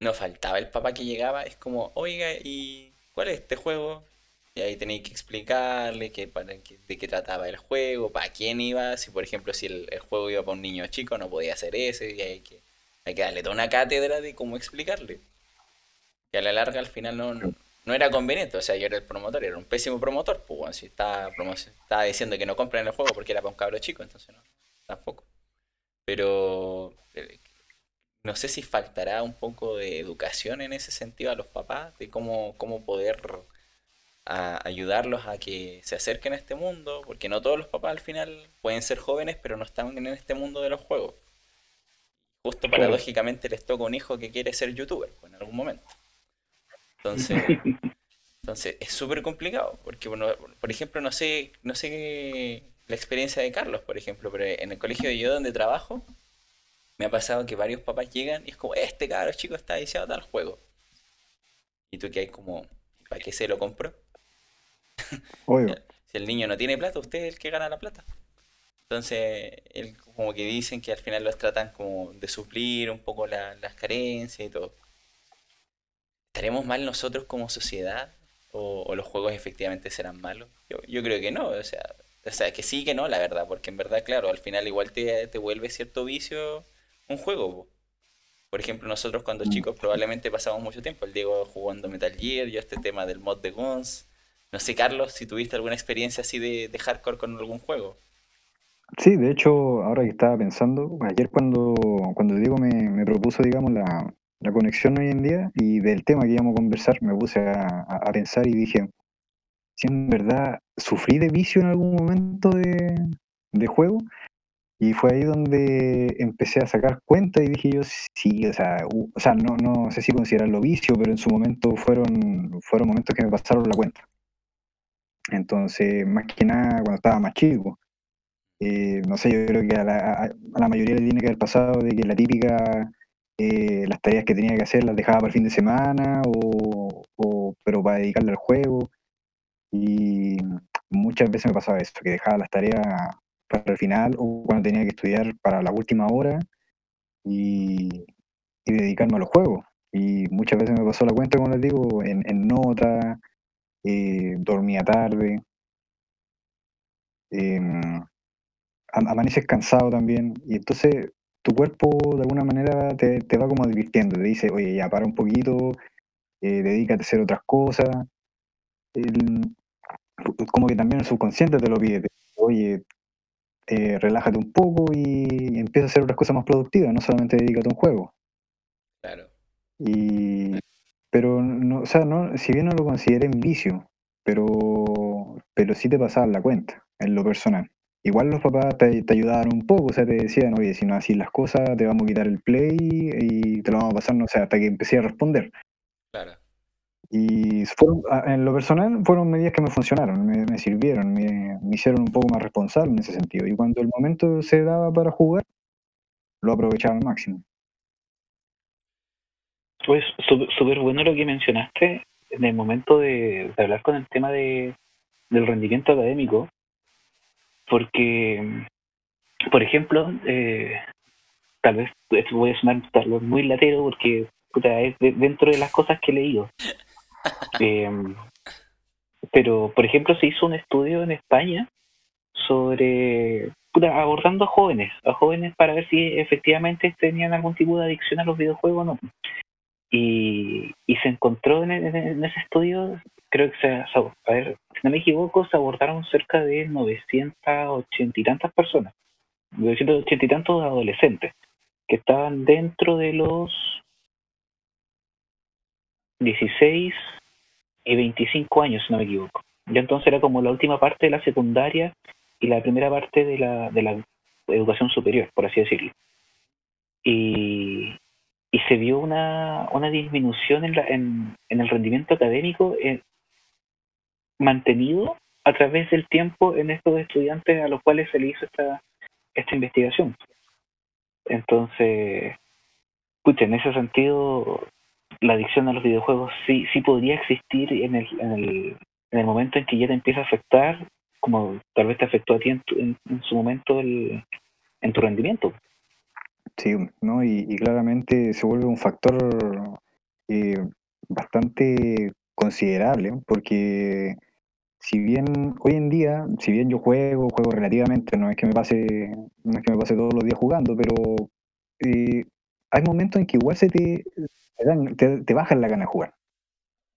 no faltaba el papá que llegaba, es como, oiga, ¿y cuál es este juego? Y ahí tenéis que explicarle que, para, de qué trataba el juego, para quién iba, si por ejemplo si el, el, juego iba para un niño chico no podía ser ese, y hay que, hay que darle toda una cátedra de cómo explicarle que a la larga al final no, no, era conveniente. O sea, yo era el promotor, era un pésimo promotor. Pues bueno, si estaba, estaba diciendo que no compren el juego porque era para un cabro chico, entonces no, tampoco. Pero eh, no sé si faltará un poco de educación en ese sentido a los papás, de cómo, cómo poder ayudarlos a que se acerquen a este mundo, porque no todos los papás al final pueden ser jóvenes, pero no están en este mundo de los juegos. Justo paradójicamente les toca un hijo que quiere ser youtuber pues, en algún momento. Entonces, entonces es súper complicado, porque bueno, por ejemplo, no sé, no sé la experiencia de Carlos, por ejemplo, pero en el colegio de yo donde trabajo, me ha pasado que varios papás llegan y es como, este cabro chico está deseado tal juego. Y tú que hay como, ¿para qué se lo compró? si el niño no tiene plata, usted es el que gana la plata. Entonces, él, como que dicen que al final los tratan como de suplir un poco las carencias y todo. ¿Estaremos mal nosotros como sociedad? ¿O, los juegos efectivamente serán malos? Yo, creo que no, o sea, o sea, que sí, que no, la verdad, porque en verdad, claro, al final igual te, te vuelve cierto vicio un juego. Por ejemplo, nosotros cuando mm. chicos probablemente pasamos mucho tiempo, el Diego jugando Metal Gear, yo este tema del mod de Guns. No sé, Carlos, si tuviste alguna experiencia así de, de hardcore con algún juego. Sí, de hecho, ahora que estaba pensando, ayer cuando, cuando Diego me, me propuso, digamos, la, la, conexión hoy en día y del tema que íbamos a conversar, me puse a, pensar y dije, si en verdad sufrí de vicio en algún momento de, juego, y fue ahí donde empecé a sacar cuenta y dije yo, sí, o sea, o sea no, no sé si considerarlo vicio, pero en su momento fueron, fueron momentos que me pasaron la cuenta. Entonces, más que nada cuando estaba más chico. Eh, no sé, yo creo que a la, mayoría le tiene que haber pasado de que la típica, eh, las tareas que tenía que hacer las dejaba para el fin de semana, o, pero para dedicarle al juego. Y muchas veces me pasaba eso, que dejaba las tareas para el final o cuando tenía que estudiar para la última hora y, dedicarme a los juegos. Y muchas veces me pasó la cuenta, como les digo, en, nota, eh, dormía tarde, em, amaneces cansado también, y entonces tu cuerpo de alguna manera te, va como advirtiendo, te dice, oye, ya para un poquito, eh, dedícate a hacer otras cosas. como que también el subconsciente te lo pide, oye, eh, relájate un poco y empieza a hacer otras cosas más productivas, no solamente dedícate a un juego. Claro. Y, pero, no, o sea, no, si bien no lo consideren vicio, pero, pero sí te pasaban la cuenta, en lo personal. Igual los papás te, te, ayudaron un poco, o sea, te decían, oye, si no así las cosas, te vamos a quitar el play y te lo vamos a pasar, no sé, hasta que empecé a responder. Claro. Y fueron, en lo personal fueron medidas que me funcionaron, me, sirvieron, me, hicieron un poco más responsable en ese sentido. Y cuando el momento se daba para jugar, lo aprovechaba al máximo. Pues súper bueno lo que mencionaste en el momento de, hablar con el tema de, del rendimiento académico, porque, por ejemplo, eh, tal vez esto voy a sonar tal vez muy latero porque es dentro de las cosas que he leído. Em, pero, por ejemplo, se hizo un estudio en España sobre abordando a jóvenes, a jóvenes para ver si efectivamente tenían algún tipo de adicción a los videojuegos o no. Y, y se encontró en, ese estudio, creo que se, a ver, si no me equivoco, se abordaron cerca de 980 y tantas personas, 980 y tantos adolescentes que estaban dentro de los 16 y 25 años, si no me equivoco. Ya entonces era como la última parte de la secundaria y la primera parte de la, de la educación superior, por así decirlo. Y, y se vio una, una disminución en, la, en, en el rendimiento académico eh, mantenido a través del tiempo en estos estudiantes a los cuales se le hizo esta, esta investigación. Entonces, en ese sentido, la adicción a los videojuegos sí, sí podría existir en el, en el, en el momento en que ya te empieza a afectar, como tal vez te afectó a ti en, en, su momento el, en tu rendimiento. Sí, ¿no? Y, claramente se vuelve un factor eh, bastante considerable, porque si bien hoy en día, si bien yo juego, juego relativamente, no es que me pase, no es que me pase todos los días jugando, pero eh, hay momentos en que igual se te, te, bajan la gana de jugar.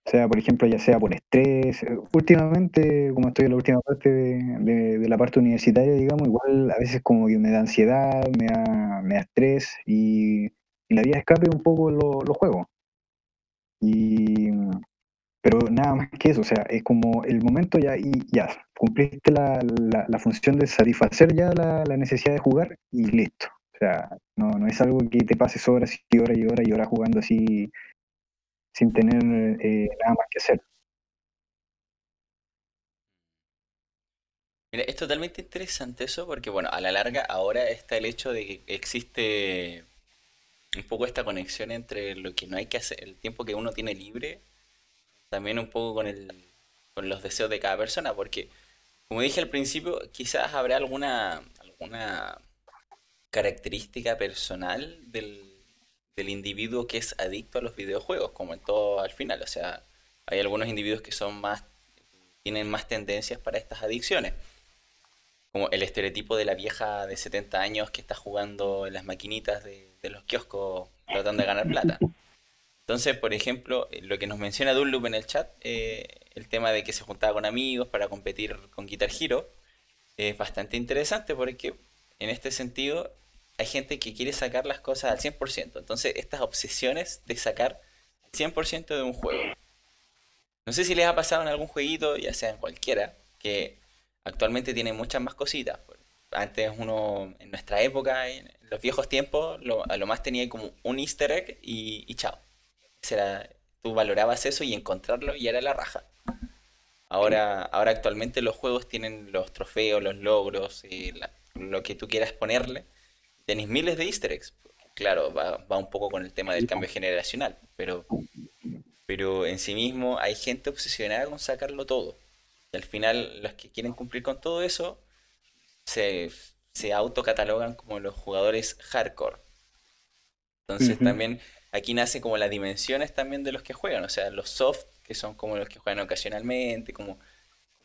O sea, por ejemplo, ya sea por estrés. Eh, últimamente, como estoy en la última parte de, la parte universitaria, digamos, igual a veces como que me da ansiedad, me da, me da estrés y, la vía de escape un poco los juegos. Y, pero nada más que eso, o sea, es como el momento ya y ya, cumpliste la, la, función de satisfacer ya la, la, necesidad de jugar y listo. O sea, no, no es algo que te pases horas y horas y horas y horas jugando así sin tener eh, nada más que hacer. Mira, es totalmente interesante eso porque, bueno, a la larga ahora está el hecho de que existe un poco esta conexión entre lo que no hay que hacer, el tiempo que uno tiene libre, también un poco con, el, con los deseos de cada persona, porque, como dije al principio, quizás habrá alguna una característica personal del, del individuo que es adicto a los videojuegos, como en todo al final. O sea, hay algunos individuos que son más, tienen más tendencias para estas adicciones. Como el estereotipo de la vieja de 70 años que está jugando en las maquinitas de, los kioscos tratando de ganar plata. Entonces, por ejemplo, lo que nos menciona Dunloop en el chat, eh, el tema de que se juntaba con amigos para competir con Guitar Hero, es bastante interesante porque en este sentido hay gente que quiere sacar las cosas al 100%. Entonces, estas obsesiones de sacar el 100% de un juego. No sé si les ha pasado en algún jueguito, ya sea en cualquiera, que actualmente tiene muchas más cositas. Antes uno, en nuestra época, en los viejos tiempos, lo, a lo más tenía como un easter egg y, chao. Era, tú valorabas eso y encontrarlo y era la raja. Ahora, ahora actualmente los juegos tienen los trofeos, los logros, y lo que tú quieras ponerle tenéis miles de easter eggs. Claro, va, un poco con el tema del cambio generacional, pero, pero en sí mismo hay gente obsesionada con sacarlo todo. Y al final los que quieren cumplir con todo eso se, se autocatalogan como los jugadores hardcore. Entonces también aquí nace como las dimensiones también de los que juegan, o sea, los soft, que son como los que juegan ocasionalmente, como,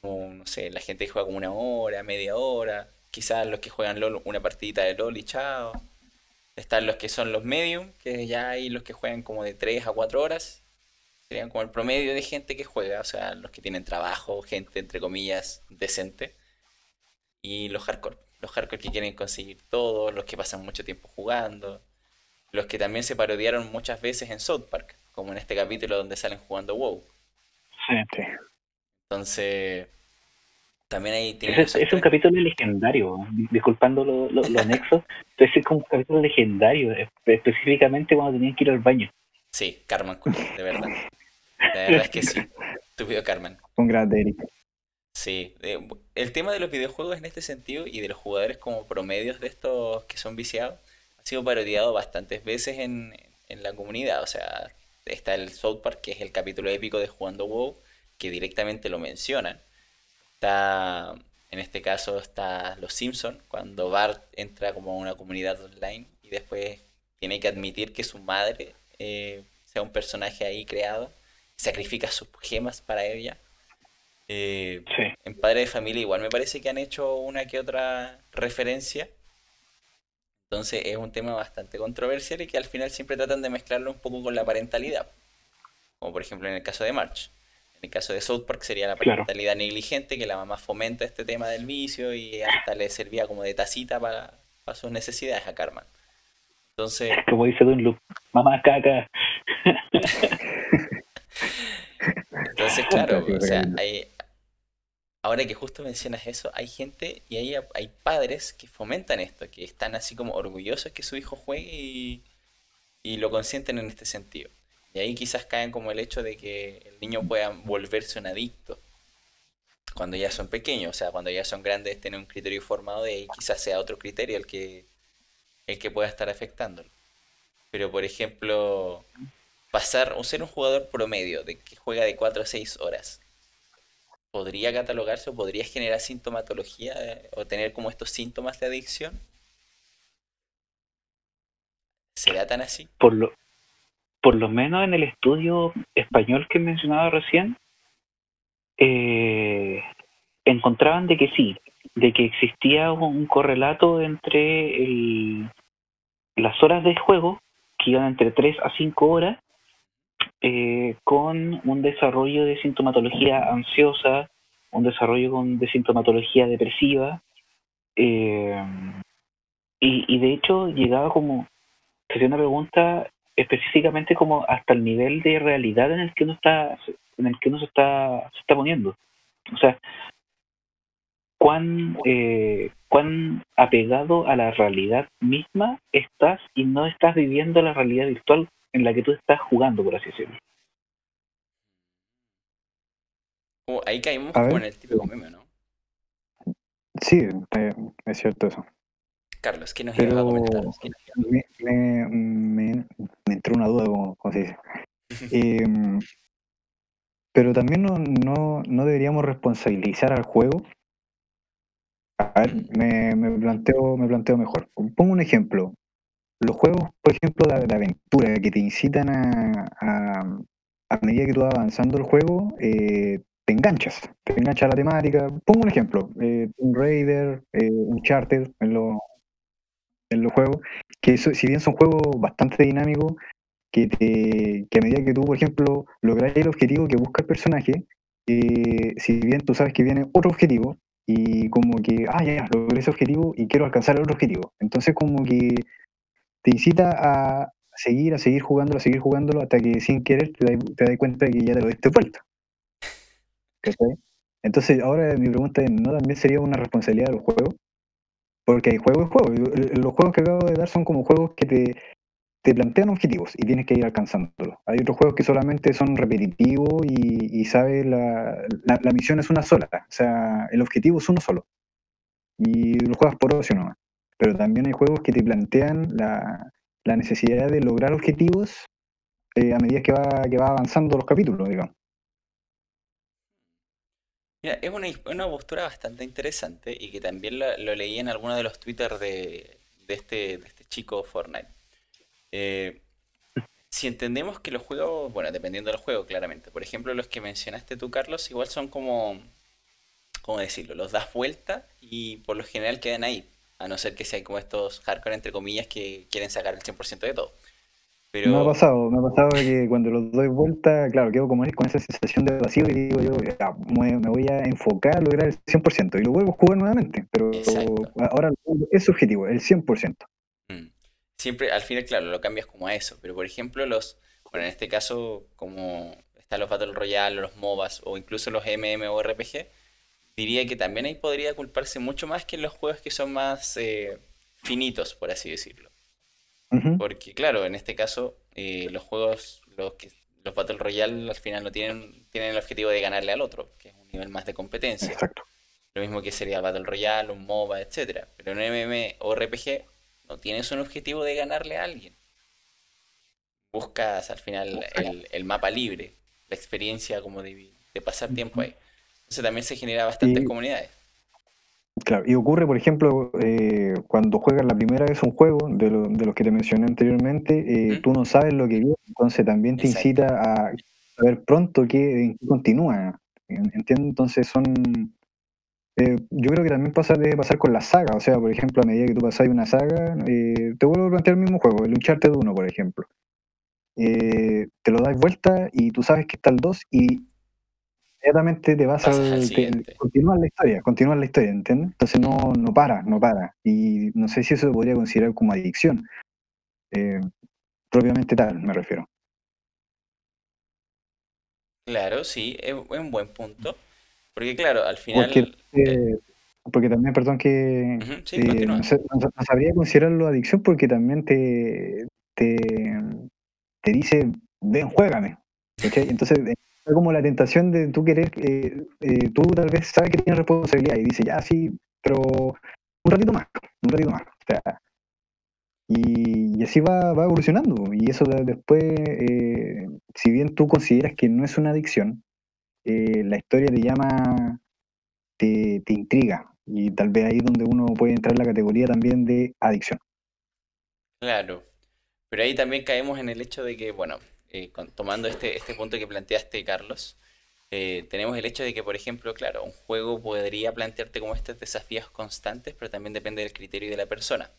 como no sé, la gente que juega como una hora, media hora, quizás los que juegan LOL una partidita de LOL y chao. Están los que son los medium, que ya hay los que juegan como de 3 a 4 horas. Serían como el promedio de gente que juega, o sea, los que tienen trabajo, gente entre comillas decente. Y los hardcore, los hardcore que quieren conseguir todo, los que pasan mucho tiempo jugando. Los que también se parodiaron muchas veces en South Park, como en este capítulo donde salen jugando WoW. Sí. Entonces, también ahí tiene es, es, un capítulo legendario, disculpando los lo, lo anexos, es como un capítulo legendario, específicamente cuando tenían que ir al baño. Sí, Carmen, de verdad. La verdad es que sí, estúpido Carmen. Un gran Eric. Sí, eh, el tema de los videojuegos en este sentido y de los jugadores como promedios de estos que son viciados sido parodiado bastantes veces en, en la comunidad. O sea, está el South Park, que es el capítulo épico de Jugando WoW, que directamente lo mencionan Está, en este caso, está Los Simpson cuando Bart entra como a una comunidad online y después tiene que admitir que su madre eh, sea un personaje ahí creado, sacrifica sus gemas para ella. Eh, en Padre de Familia igual me parece que han hecho una que otra referencia. Entonces es un tema bastante controversial y que al final siempre tratan de mezclarlo un poco con la parentalidad. Como por ejemplo en el caso de March. En el caso de South Park sería la parentalidad negligente, que la mamá fomenta este tema del vicio y hasta le servía como de tacita para, sus necesidades a Carmen. Entonces. Como dice Dunloop, mamá caca. Entonces, claro, o sea, hay, ahora que justo mencionas eso, hay gente y hay, hay padres que fomentan esto, que están así como orgullosos que su hijo juegue y, lo consienten en este sentido. Y ahí quizás caen como el hecho de que el niño pueda volverse un adicto cuando ya son pequeños, o sea, cuando ya son grandes, tener un criterio formado y ahí quizás sea otro criterio el que, el que pueda estar afectándolo. Pero, por ejemplo, pasar o ser un jugador promedio de que juega de 4 a 6 horas, ¿podría catalogarse o podría generar sintomatología eh, o tener como estos síntomas de adicción? ¿Será tan así? Por lo, por lo menos en el estudio español que mencionaba recién, eh, encontraban de que sí, de que existía un correlato entre las horas de juego, que iban entre 3 a 5 horas, eh, con un desarrollo de sintomatología ansiosa, un desarrollo con, de sintomatología depresiva, eh, y, de hecho llegaba como, sería una pregunta específicamente como hasta el nivel de realidad en el que uno está en el que uno se está se está poniendo. O sea cuán eh, cuán apegado a la realidad misma estás y no estás viviendo la realidad virtual en la que tú estás jugando por así decirlo oh, ahí caímos con el típico meme no sí eh, es cierto eso Carlos, ¿qué nos iba a comentar? Me, me, entró una duda, como, se dice. Em, pero también no, no, no, deberíamos responsabilizar al juego A ver, me, me, planteo, me planteo mejor. Pongo un ejemplo. Los juegos, por ejemplo, de, aventura que te incitan a, a, medida que tú vas avanzando el juego, eh, te enganchas, te engancha la temática. Pongo un ejemplo, eh, un Raider, eh, un Charter en, en los juegos, que si bien son juegos bastante dinámicos, que, te, que a medida que tú, por ejemplo, logras el objetivo que busca el personaje, eh, si bien tú sabes que viene otro objetivo, y como que, ah, ya, logré ese objetivo y quiero alcanzar el otro objetivo. Entonces como que te incita a seguir, a seguir jugándolo, a seguir jugándolo, hasta que sin querer te das, te cuenta de que ya te lo diste vuelta. Entonces ahora mi pregunta es, ¿no también sería una responsabilidad de los juegos? Porque hay juegos y juegos. Los juegos que acabo de dar son como juegos que te te plantean objetivos y tienes que ir alcanzándolos. Hay otros juegos que solamente son repetitivos y, y sabes, la, misión es una sola, o sea, el objetivo es uno solo. Y los juegas por ocio nomás. Pero también hay juegos que te plantean la, la necesidad de lograr objetivos eh, a medida que va, que va avanzando los capítulos, digamos. Mira, es una, una postura bastante interesante y que también lo, leí en alguno de los twitters de, de, este, de este chico Fortnite eh, si entendemos que los juegos, bueno, dependiendo del juego, claramente. Por ejemplo, los que mencionaste tú, Carlos, igual son como, ¿cómo decirlo? Los das vuelta y por lo general quedan ahí. A no ser que sean como estos hardcore, entre comillas, que quieren sacar el 100% de todo. Pero... Me ha pasado, me ha pasado que cuando los doy vuelta, claro, quedo como con esa sensación de vacío y digo yo, me, voy a enfocar a lograr el 100% y lo vuelvo a jugar nuevamente, pero ahora es subjetivo, el 100% siempre, al final, claro, lo cambias como a eso. Pero por ejemplo, los, bueno, en este caso, como están los Battle Royale, los MOBAs o incluso los MMORPG, diría que también ahí podría culparse mucho más que en los juegos que son más eh, finitos, por así decirlo. Porque, claro, en este caso, eh, los juegos, los, que, los Battle Royale al final no tienen, tienen el objetivo de ganarle al otro, que es un nivel más de competencia. Exacto. Lo mismo que sería Battle Royale, un MOBA, etcétera. Pero en MMORPG no tienes un objetivo de ganarle a alguien. Buscas al final el, mapa libre, la experiencia como de, pasar tiempo ahí. Entonces también se genera bastantes comunidades. Claro, y ocurre, por ejemplo, eh, cuando juegas la primera vez un juego, de, los que te mencioné anteriormente, eh, tú no sabes lo que viene, entonces también te incita a saber pronto qué, continúa. ¿Entiendes? Entonces son eh, yo creo que también pasa, debe pasar con la saga. O sea, por ejemplo, a medida que tú pasas una saga, eh, te vuelvo a plantear el mismo juego, el Uncharted 1, por ejemplo. Eh, te lo das vuelta y tú sabes que está el 2 y inmediatamente te vas a continuar la historia, continuar la historia, ¿entiendes? Entonces no, no para, no para. Y no sé si eso se podría considerar como adicción. propiamente tal, me refiero. Claro, sí, es un buen punto. Porque claro, al final... Porque, también, perdón, que no, sabría considerarlo adicción porque también te, te, te dice, ven, juégame. Entonces, como la tentación de tú querer, eh, eh, tú tal vez sabes que tienes responsabilidad y dice, ya, sí, pero un ratito más, un ratito más. y, así va, va evolucionando. Y eso después, eh, si bien tú consideras que no es una adicción, eh, la historia te llama, te, intriga. Y tal vez ahí es donde uno puede entrar en la categoría también de adicción. Claro. Pero ahí también caemos en el hecho de que, bueno, eh, tomando este, este punto que planteaste, Carlos, eh, tenemos el hecho de que, por ejemplo, claro, un juego podría plantearte como estos desafíos constantes, pero también depende del criterio de la persona.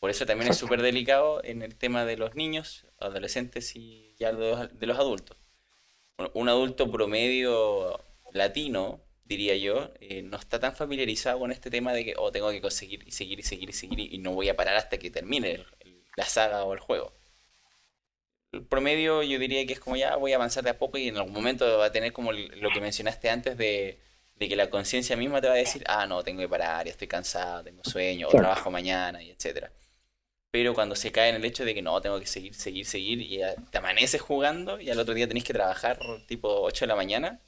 Por eso también es súper delicado en el tema de los niños, adolescentes y ya de los adultos un adulto promedio latino, diría yo, eh, no está tan familiarizado con este tema de que oh, tengo que conseguir y seguir y seguir y seguir y no voy a parar hasta que termine la saga o el juego. El promedio yo diría que es como ya voy a avanzar de a poco y en algún momento va a tener como lo que mencionaste antes de, que la conciencia misma te va a decir, ah, no, tengo que parar, estoy cansado, tengo sueño, o trabajo mañana, y etcétera pero cuando se cae en el hecho de que no, tengo que seguir, seguir, seguir, y te amaneces jugando y al otro día tenés que trabajar tipo 8 de la mañana,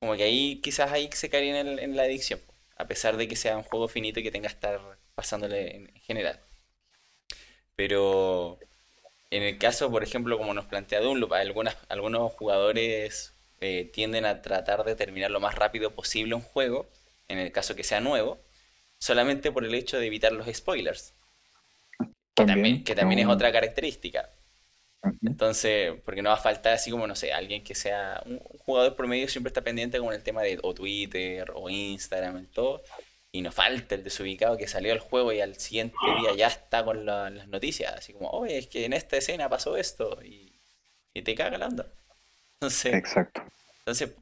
como que ahí quizás ahí se cae en, en la adicción, a pesar de que sea un juego finito y que tenga que estar pasándole en, general. Pero en el caso, por ejemplo, como nos plantea Dunlop, algunas, algunos jugadores eh, tienden a tratar de terminar lo más rápido posible un juego, en el caso que sea nuevo, solamente por el hecho de evitar los spoilers. Que también, que también es otra característica. Entonces, porque no va a faltar así como, no sé, alguien que sea un jugador promedio siempre está pendiente con el tema de o Twitter o Instagram y todo. Y no falta el desubicado que salió al juego y al siguiente día ya está con las noticias. Así como, oye, es que en esta escena pasó esto. Y, te caga la onda. Entonces, Exacto. Entonces,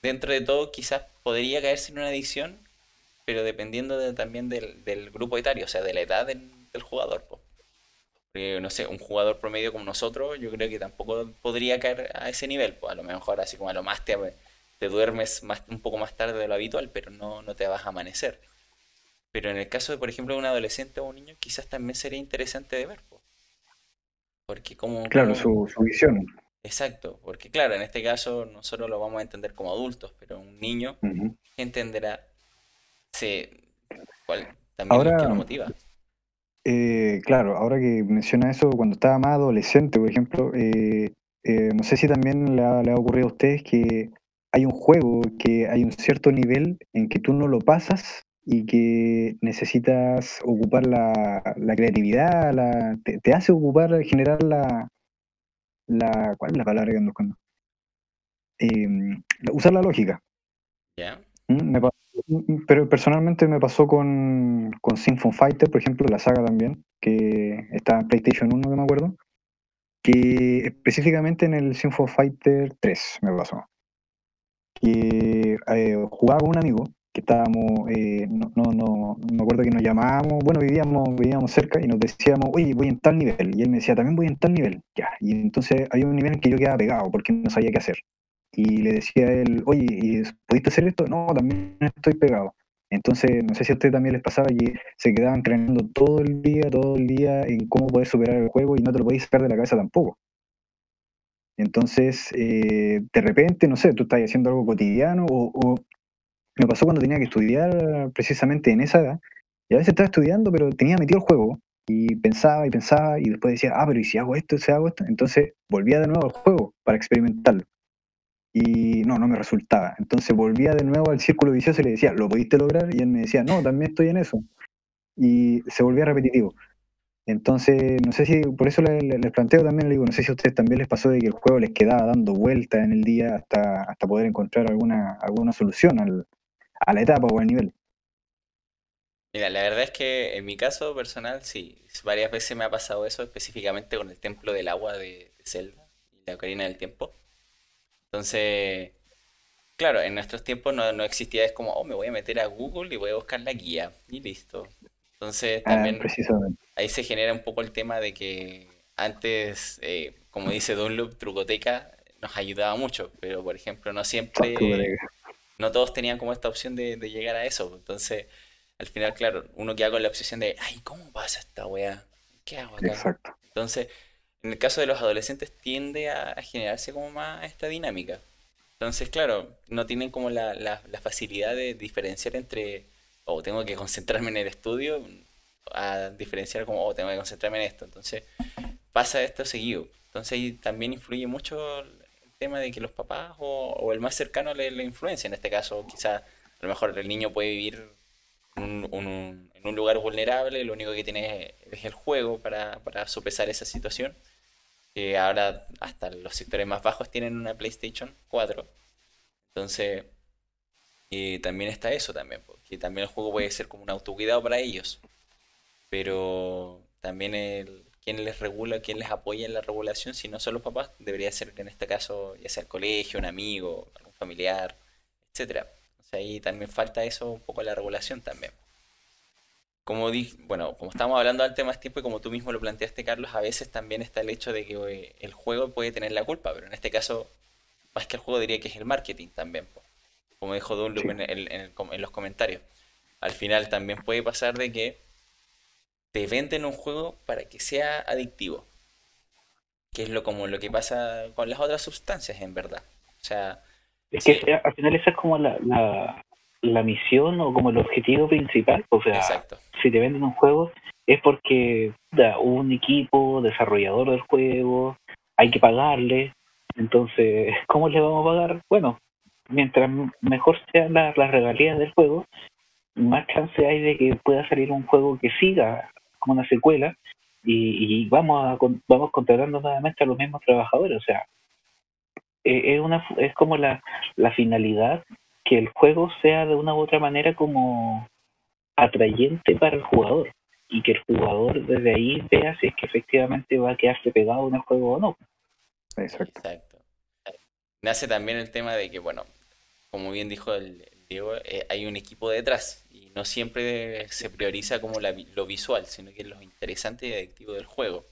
dentro de todo, quizás podría caerse en una adicción, pero dependiendo también del, grupo etario, o sea, de la edad del, jugador. Porque, no sé, un jugador promedio como nosotros, yo creo que tampoco podría caer a ese nivel. Pues a lo mejor, así como a lo más te, te duermes más, un poco más tarde de lo habitual, pero no, no te vas a amanecer. Pero en el caso de, por ejemplo, de un adolescente o un niño, quizás también sería interesante de ver. Porque como... Claro, Su, su, visión. Exacto, porque claro, en este caso nosotros lo vamos a entender como adultos, pero un niño entenderá se, cuál, también ahora, lo motiva. Eh, claro, ahora que menciona eso, cuando estaba más adolescente, por ejemplo, eh, eh, no sé si también le ha, le ha ocurrido a ustedes que hay un juego que hay un cierto nivel en que tú no lo pasas y que necesitas ocupar la, creatividad, la, te, hace ocupar, generar la, la... ¿Cuál es la palabra que ando buscando? Em, usar la lógica. Ya. Mm, mm, pero personalmente me pasó con, con Symphony Fighter, por ejemplo, la saga también, que está en PlayStation 1, que me acuerdo. Que específicamente en el Symphony Fighter 3 me pasó que eh, jugaba con un amigo que estábamos, eh, no, no, no, me acuerdo que nos llamábamos, bueno, vivíamos, vivíamos cerca y nos decíamos, oye, voy en tal nivel. Y él me decía, también voy en tal nivel. Ya. Y entonces había un nivel en que yo quedaba pegado porque no sabía qué hacer. Y le decía a él, oye, ¿pudiste hacer esto? No, también estoy pegado. Entonces, no sé si a usted también les pasaba que se quedaban creando todo el día, todo el día en cómo poder superar el juego y no te lo podéis sacar de la cabeza tampoco. Entonces, eh, de repente, no sé, tú estás haciendo algo cotidiano o, me pasó cuando tenía que estudiar precisamente en esa edad, y a veces estaba estudiando, pero tenía metido el juego y pensaba y pensaba y después decía, ah, pero ¿y si hago esto, si hago esto? Entonces volvía de nuevo al juego para experimentarlo. Y no, no me resultaba. Entonces volvía de nuevo al círculo vicioso y le decía, ¿lo pudiste lograr? Y él me decía, no, también estoy en eso. Y se volvía repetitivo. Entonces, no sé si, por eso les, planteo también, le digo, no sé si a ustedes también les pasó de que el juego les quedaba dando vueltas en el día hasta, hasta poder encontrar alguna, alguna solución a la etapa o al nivel. Mira, la verdad es que en mi caso personal, sí, varias veces me ha pasado eso, específicamente con el Templo del Agua de, Zelda y la Ocarina del Tiempo. Entonces, claro, en nuestros tiempos no, no existía, es como, oh, me voy a meter a Google y voy a buscar la guía y listo. Entonces ah, también ahí se genera un poco el tema de que antes, eh, como dice Dunlop, Trucoteca nos ayudaba mucho, pero por ejemplo no siempre, no todos tenían como esta opción de, llegar a eso. Entonces, al final, claro, uno queda con la obsesión de, ay, ¿cómo pasa esta weá? ¿Qué hago acá? Exacto. Entonces, en el caso de los adolescentes tiende a, generarse como más esta dinámica. Entonces, claro, no tienen como la, la facilidad de diferenciar entre o tengo que concentrarme en el estudio, a diferenciar como, oh, tengo que concentrarme en esto. Entonces, pasa esto seguido. Entonces, ahí también influye mucho el tema de que los papás o, el más cercano le, le influencia. En este caso, quizás a lo mejor el niño puede vivir en un, lugar vulnerable, lo único que tiene es, el juego para, para sopesar esa situación. Que ahora hasta los sectores más bajos tienen una PlayStation 4. Entonces, y también está eso también, porque también el juego puede ser como un autocuidado para ellos. Pero también el, quien les regula, quien les apoya en la regulación, si no son los papás, debería ser en este caso ya sea el colegio, un amigo, algún familiar, etcétera. O sea, ahí también falta eso un poco la regulación también. Como di, bueno, como estamos hablando del tema tiempo y como tú mismo lo planteaste, Carlos, a veces también está el hecho de que eh, el juego puede tener la culpa, pero en este caso, más que el juego diría que es el marketing también como dijo Dunlop en, los comentarios. Al final también puede pasar de que te venden un juego para que sea adictivo. Que es lo como lo que pasa con las otras sustancias, en verdad. O sea. Es que al final esa es como la, la, misión o como el objetivo principal. O sea, si te venden un juego es porque da, un equipo desarrollador del juego, hay que pagarle. Entonces, ¿cómo le vamos a pagar? Bueno, mientras mejor sean las, regalías del juego, más chance hay de que pueda salir un juego que siga como una secuela y, vamos a, vamos contratando nuevamente a los mismos trabajadores. O sea, eh, es, una, es como la, la finalidad que el juego sea de una u otra manera como atrayente para el jugador y que el jugador desde ahí vea si es que efectivamente va a quedarse pegado en el juego o no. Exacto. Nace también el tema de que, bueno, como bien dijo el, Diego, eh, hay un equipo detrás y no siempre se prioriza como lo visual, sino que es lo interesante y adictivo del juego.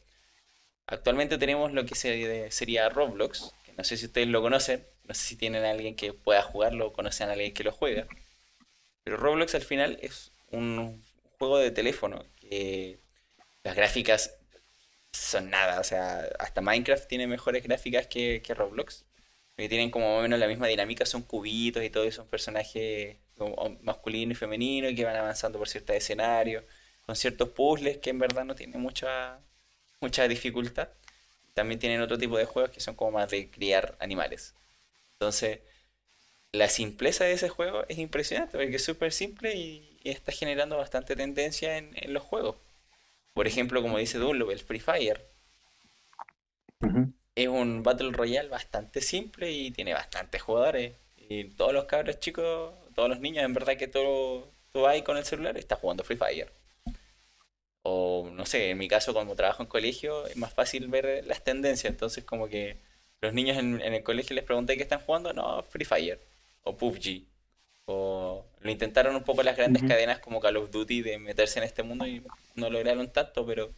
Actualmente tenemos lo que sería Roblox, que no sé si ustedes lo conocen, no sé si tienen a alguien que pueda jugarlo o conocen a alguien que lo juega, pero Roblox al final es un juego de teléfono que las gráficas son nada, o sea, hasta Minecraft tiene mejores gráficas que, Roblox, que tienen como más o menos la misma dinámica, son cubitos y todo, y son personajes masculino y femenino que van avanzando por ciertos escenarios, con ciertos puzzles que en verdad no tienen mucha, mucha dificultad. También tienen otro tipo de juegos que son como más de criar animales. Entonces, la simpleza de ese juego es impresionante porque es súper simple y, está generando bastante tendencia en, los juegos. Por ejemplo, como dice Dunlop, el Free Fire. Es un Battle Royale bastante simple y tiene bastantes jugadores. Y todos los cabros chicos, todos los niños, en verdad que todo, todo ahí con el celular está jugando Free Fire. O no sé, en mi caso, como trabajo en colegio, es más fácil ver las tendencias. Entonces, como que los niños en, el colegio les pregunté qué están jugando, no, Free Fire o PUBG. O lo intentaron un poco las grandes cadenas como Call of Duty de meterse en este mundo y no lograron tanto, pero,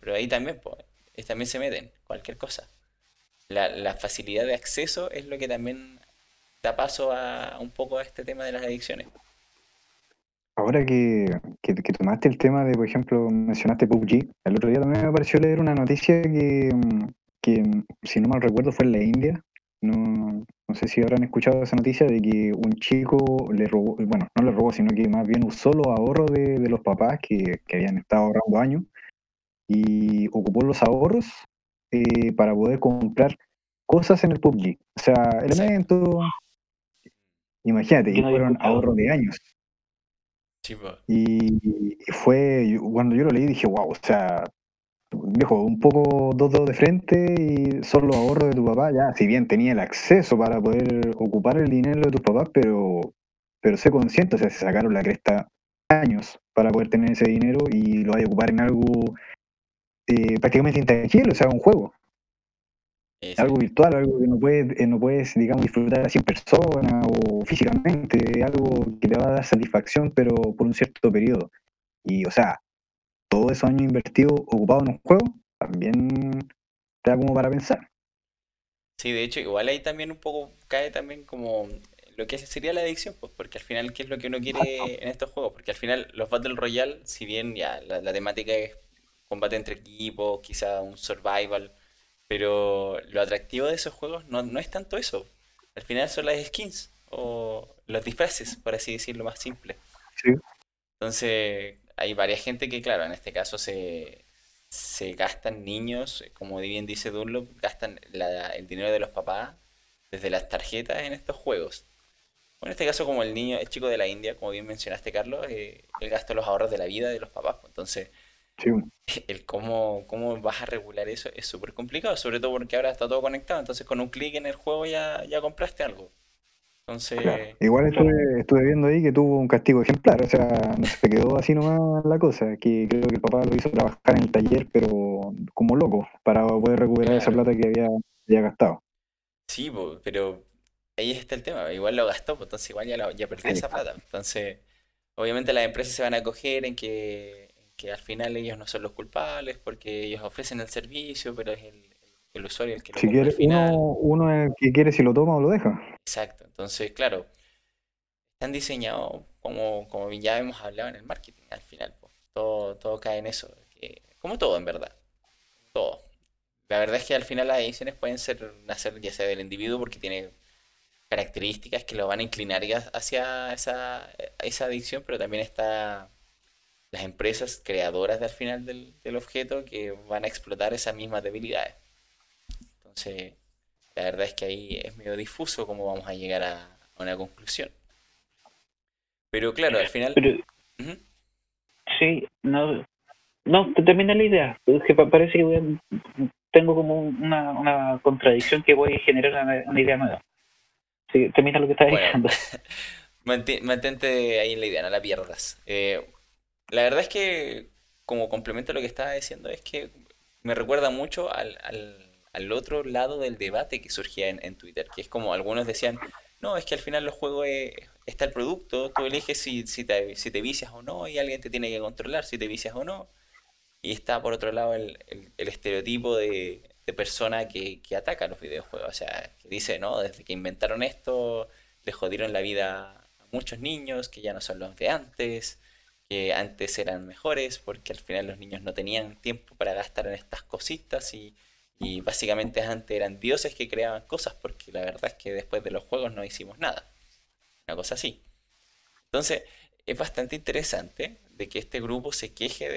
pero ahí también, pues, también se meten, cualquier cosa. La, facilidad de acceso es lo que también da paso a un poco a este tema de las adicciones. Ahora que, que, tomaste el tema de, por ejemplo, mencionaste PUBG, el otro día también me pareció leer una noticia que, que si no mal recuerdo, fue en la India. No, no sé si habrán escuchado esa noticia de que un chico le robó, bueno, no le robó, sino que más bien usó los ahorros de, los papás que, habían estado ahorrando años y ocupó los ahorros eh, para poder comprar cosas en el PUBG. O sea, elementos. Imagínate, y fueron ahorros de años. y, y, fue, cuando yo lo leí dije, wow, o sea, viejo, un poco dos dedos de frente y solo ahorro de tu papá, ya, si bien tenía el acceso para poder ocupar el dinero de tus papás, pero, pero sé consciente, o sea, se sacaron la cresta años para poder tener ese dinero y lo hay a ocupar en algo eh, prácticamente intangible, o sea, un juego. Algo virtual, algo que no puedes, eh, no puedes, digamos, disfrutar a 100 personas o físicamente, algo que te va a dar satisfacción, pero por un cierto periodo. Y, o sea, todos esos años invertidos ocupados en un juego, también te da como para pensar. Sí, de hecho, igual ahí también un poco cae también como lo que sería la adicción, pues, porque al final, ¿qué es lo que uno quiere en estos juegos? Porque al final, los Battle Royale, si bien ya la, temática es combate entre equipos, quizá un survival, pero lo atractivo de esos juegos no, no es tanto eso. Al final son las skins o los disfraces, por así decirlo, más simple. Sí. Entonces, hay varias gente que, claro, en este caso se, se gastan niños, como bien dice Dunlop, gastan el dinero de los papás desde las tarjetas en estos juegos. en este caso, como el niño, el chico de la India, como bien mencionaste, Carlos, eh, él gasta los ahorros de la vida de los papás. Pues, el cómo, cómo vas a regular eso es súper complicado, sobre todo porque ahora está todo conectado. Entonces, con un clic en el juego ya, ya compraste algo. Entonces... Igual estuve, viendo ahí que tuvo un castigo ejemplar, o sea, no se quedó así nomás la cosa, que creo que el papá lo hizo trabajar en el taller, pero como loco, para poder recuperar esa plata que había, había gastado. Sí, pero ahí está el tema, igual lo gastó, pues, entonces igual ya, ya perdió esa plata. Entonces, obviamente las empresas se van a acoger en que, que al final ellos no son los culpables porque ellos ofrecen el servicio, pero es el, el usuario el que lo si quiere, Uno, uno es el que quiere si lo toma o lo deja. Exacto, entonces claro, están diseñados como, como ya hemos hablado en el marketing al final, pues, todo, todo cae en eso, como todo en verdad, todo. La verdad es que al final las ediciones pueden ser nacer ya sea del individuo porque tiene características que lo van a inclinar hacia esa, esa adicción, pero también está las empresas creadoras del final del, del objeto que van a explotar esas mismas debilidades. Entonces, la verdad es que ahí es medio difuso cómo vamos a llegar a, una conclusión. Pero claro, al final... Sí, no, no, te termina la idea. Es que parece que tengo como una, una contradicción que voy a generar una, idea nueva. Sí, termina lo que estás diciendo. mantente ahí en la idea, no la pierdas. Eh, la verdad es que, como complemento a lo que estaba diciendo, es que me recuerda mucho al, al, otro lado del debate que surgía en, en, Twitter, que es como algunos decían, no, es que al final los juegos está el producto, tú eliges si, si, te, si te vicias o no, y alguien te tiene que controlar si te vicias o no. Y está por otro lado el, el, estereotipo de, de persona que, que, ataca los videojuegos. O sea, que dice, no, desde que inventaron esto, le jodieron la vida a muchos niños, que ya no son los de antes, que antes eran mejores, porque al final los niños no tenían tiempo para gastar en estas cositas y, y básicamente antes eran dioses que creaban cosas, porque la verdad es que después de los juegos no hicimos nada. Una cosa así. Entonces, es bastante interesante de que este grupo se queje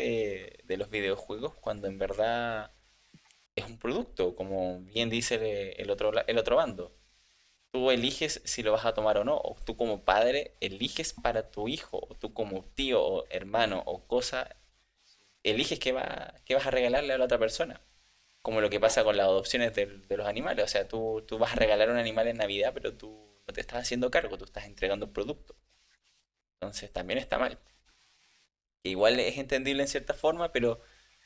de, los videojuegos cuando en verdad es un producto, como bien dice el otro, el otro bando. Tú eliges si lo vas a tomar o no, o tú como padre eliges para tu hijo, o tú como tío o hermano o cosa, eliges qué, va, qué vas a regalarle a la otra persona como lo que pasa con las adopciones de, los animales. O sea, tú, tú, vas a regalar un animal en Navidad, pero tú no te estás haciendo cargo, tú estás entregando un producto. Entonces también está mal. igual es entendible en cierta forma, pero,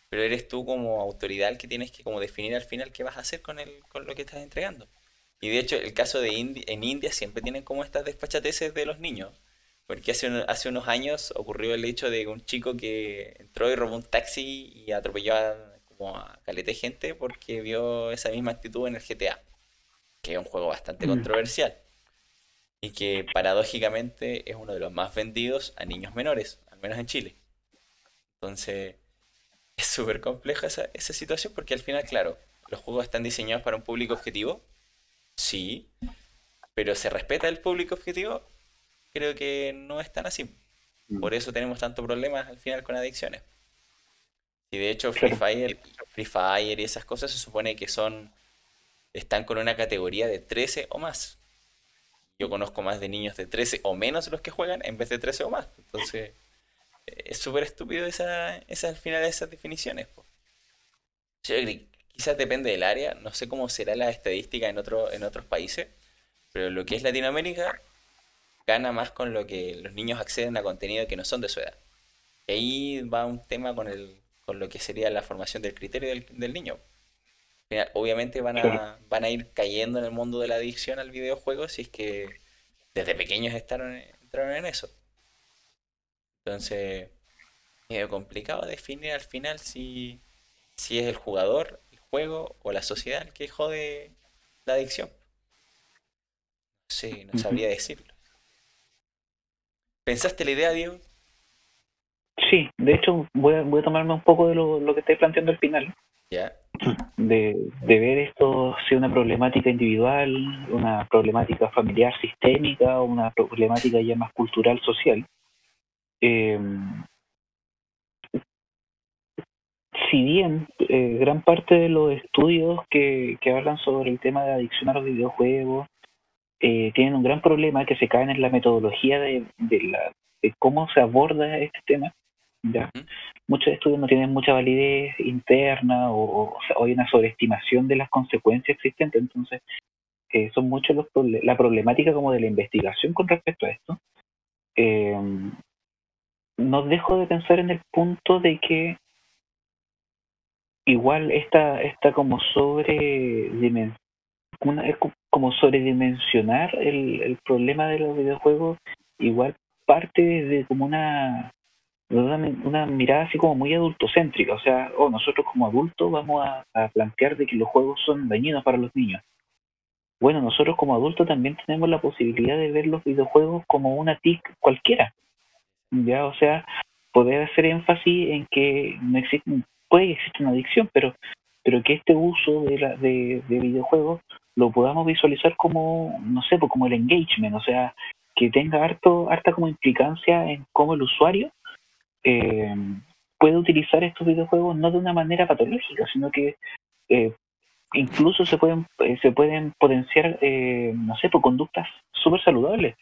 pero eres tú como autoridad el que tienes que como definir al final qué vas a hacer con, el, con lo que estás entregando. Y de hecho, el caso de en India siempre tienen como estas despachateces de los niños. Porque hace, hace unos años ocurrió el hecho de un chico que entró y robó un taxi y atropelló a como a calete gente porque vio esa misma actitud en el GTA, que es un juego bastante mm. controversial y que paradójicamente es uno de los más vendidos a niños menores, al menos en Chile. Entonces, es súper compleja esa, esa situación porque al final, claro, los juegos están diseñados para un público objetivo, sí, pero ¿se respeta el público objetivo? Creo que no es tan así. Mm. Por eso tenemos tantos problemas al final con adicciones. Y de hecho Free Fire, Free Fire y esas cosas se supone que son están con una categoría de 13 o más. Yo conozco más de niños de 13 o menos los que juegan en vez de 13 o más. Entonces, eh, es súper estúpido esa, esa, al final esas definiciones. Quizás depende del área, no sé cómo será la estadística en, otro, en otros países, pero lo que es Latinoamérica gana más con lo que los niños acceden a contenido que no son de su edad. Y ahí va un tema con el, con lo que sería la formación del criterio del, niño. Obviamente van a, van a ir cayendo en el mundo de la adicción al videojuego si es que desde pequeños entraron en eso. Entonces, es complicado definir al final si, si es el jugador, juego o la sociedad el que jode la adicción. Sí, no sabría decirlo. ¿Pensaste la idea, Diego? Sí, de hecho voy a, voy a tomarme un poco de lo, lo que estáis planteando al final. De, de, ver esto si una problemática individual, una problemática familiar sistémica o una problemática ya más cultural, social. Eh, si bien eh, gran parte de los estudios que, que hablan sobre el tema de adicción a los videojuegos eh, tienen un gran problema que se caen en la metodología de, de, la, de cómo se aborda este tema ¿ya? Muchos estudios no tienen mucha validez interna o, hay una sobreestimación de las consecuencias existentes, entonces eh, son muchos los la problemática como de la investigación con respecto a esto. No dejo de pensar en el punto de que igual esta, esta como sobre una, como sobredimensionar el, el problema de los videojuegos igual parte de como una una, mirada así como muy adultocéntrica, o sea, oh, nosotros como adultos vamos a, plantear de que los juegos son dañinos para los niños. Bueno, nosotros como adultos también tenemos la posibilidad de ver los videojuegos como una TIC cualquiera, ya, o sea, poder hacer énfasis en que no existe, puede existir una adicción, pero pero que este uso de, la, de, de videojuegos lo podamos visualizar como, no sé, pues como el engagement, o sea, que tenga harto, harta como implicancia en cómo el usuario eh, puede utilizar estos videojuegos no de una manera patológica, sino que eh, incluso se pueden eh, se pueden potenciar, no sé, por conductas súper saludables.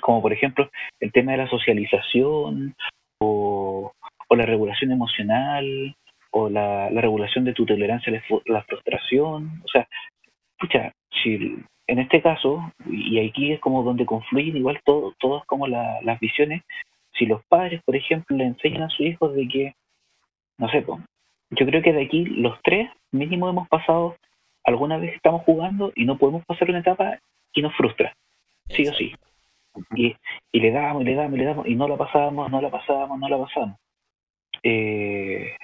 como por ejemplo el tema de la socialización o, la regulación emocional o la, regulación de tu tolerancia a la, frustración. O sea, escucha, si en este caso, y aquí es como donde confluyen igual todo, todas como las visiones, si los padres, por ejemplo, le enseñan a sus hijos de que, no sé, yo creo que de aquí los tres mínimo hemos pasado, alguna vez estamos jugando y no podemos pasar una etapa y nos frustra, sí o sí. Y, y le damos, y le damos, y le damos, y no la pasábamos, no la pasábamos, no la pasábamos. Eh,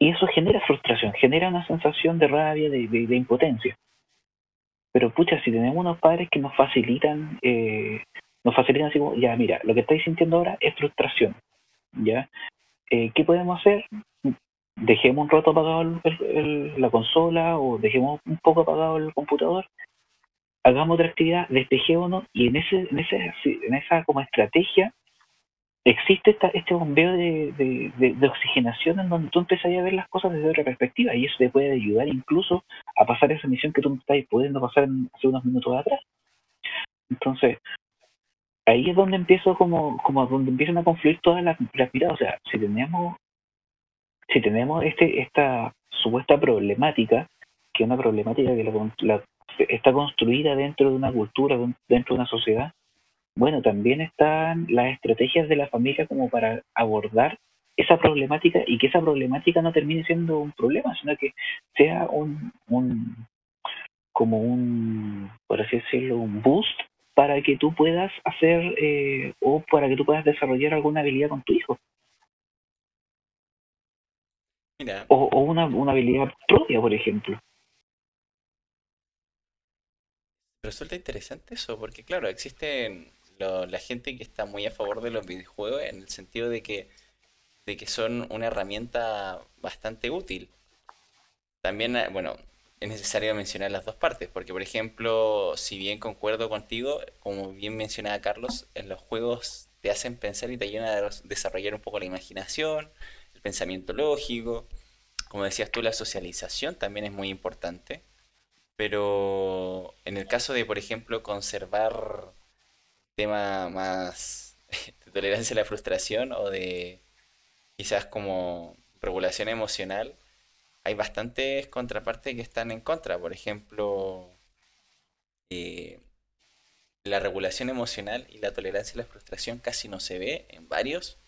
y eso genera frustración, genera una sensación de rabia, de, de, impotencia. Pero pucha, si tenemos unos padres que nos facilitan, eh, nos facilitan así ya mira, lo que estáis sintiendo ahora es frustración, ¿ya? Eh, ¿Qué podemos hacer? Dejemos un rato apagado la consola o dejemos un poco apagado el computador hagamos otra actividad, despejémonos y en ese, en ese, en esa como estrategia existe esta, este bombeo de, oxigenación en donde tú empiezas a ver las cosas desde otra perspectiva y eso te puede ayudar incluso a pasar esa misión que tú estás pudiendo pasar hace unos minutos atrás. Entonces, ahí es donde empiezo como, como donde empiezan a confluir todas las, miradas. O sea, si tenemos, si tenemos este, esta supuesta problemática, que es una problemática que la, está construida dentro de una cultura, dentro de una sociedad, bueno, también están las estrategias de la familia como para abordar esa problemática y que esa problemática no termine siendo un problema, sino que sea un, un como un, por así decirlo, un boost para que tú puedas hacer eh, o para que tú puedas desarrollar alguna habilidad con tu hijo. O, o una, una habilidad propia, por ejemplo. Resulta interesante eso, porque claro, la gente que está muy a favor de los videojuegos en el sentido de que, de que son una herramienta bastante útil. También, eh, bueno, es necesario mencionar las dos partes, porque por ejemplo, si bien concuerdo contigo, como bien mencionaba Carlos, en los juegos te hacen pensar y te ayudan a desarrollar un poco la imaginación, el pensamiento lógico. Como decías tú, la socialización también es muy importante. Pero en el caso de, por ejemplo, conservar tema más de tolerancia a la frustración o de quizás como regulación emocional, hay bastantes contrapartes que están en contra. Por ejemplo, eh, la regulación emocional y la tolerancia a la frustración casi no se ve en varios,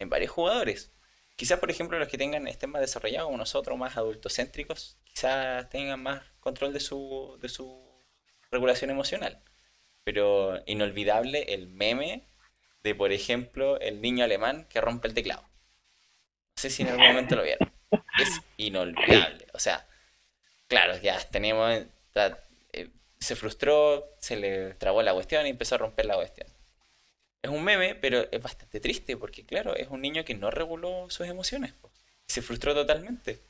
en varios jugadores. Quizás, por ejemplo, los que tengan estén más desarrollados como nosotros, más adultocéntricos, quizás tengan más control de su, de su regulación emocional. Pero inolvidable el meme de, por ejemplo, el niño alemán que rompe el teclado. No sé si en algún momento lo vieron. Es inolvidable. O sea, claro, ya tenemos... Eh, se frustró, se le trabó la cuestión y empezó a romper la cuestión. Es un meme, pero es bastante triste porque, claro, es un niño que no reguló sus emociones. Se frustró totalmente.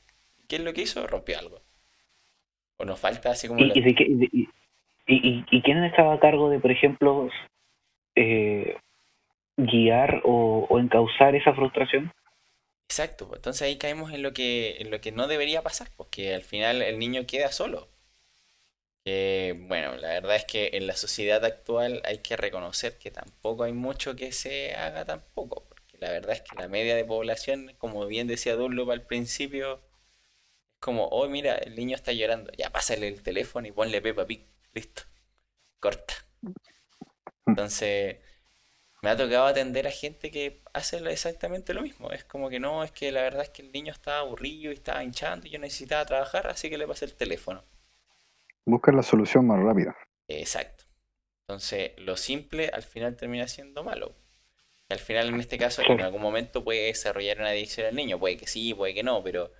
¿Qué es lo que hizo? Rompió algo. ¿O nos falta así como... ¿Y, y, quién estaba a cargo de, por ejemplo, eh, guiar o, o, encauzar esa frustración? Exacto, pues, entonces ahí caemos en lo que, en lo que no debería pasar, porque al final el niño queda solo. bueno, la verdad es que en la sociedad actual hay que reconocer que tampoco hay mucho que se haga tampoco, porque la verdad es que la media de población, como bien decía Dunlop al principio, como, oh, mira, el niño está llorando. Ya pásale el teléfono y ponle Peppa Pig. Listo. Corta. Entonces, me ha tocado atender a gente que hace exactamente lo mismo. Es como que no, es que la verdad es que el niño estaba aburrido y estaba hinchando y yo necesitaba trabajar, así que le pasé el teléfono. Busca la solución más rápida. Exacto. Entonces, lo simple al final termina siendo malo. al final, en este caso, en algún momento puede desarrollar una adicción al niño. Puede que sí, puede que no, pero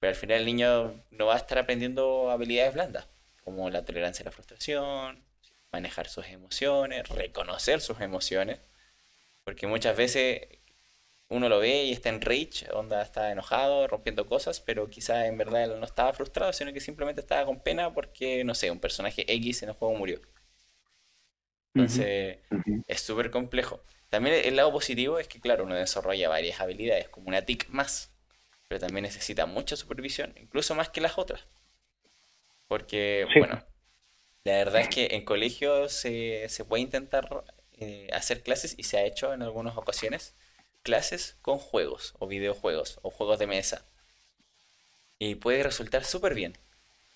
pero al final el niño no va a estar aprendiendo habilidades blandas, como la tolerancia a la frustración, manejar sus emociones, reconocer sus emociones. Porque muchas veces uno lo ve y está en rage, onda está enojado, rompiendo cosas, pero quizás en verdad él no estaba frustrado, sino que simplemente estaba con pena porque, no sé, un personaje X en el juego murió. Entonces, es súper complejo. También el lado positivo es que, claro, uno desarrolla varias habilidades, como una TIC más, pero también necesita mucha supervisión, incluso más que las otras. Porque, bueno, La verdad es que en colegio se, se puede intentar eh, hacer clases y se ha hecho en algunas ocasiones clases con juegos o videojuegos o juegos de mesa. Y puede resultar súper bien,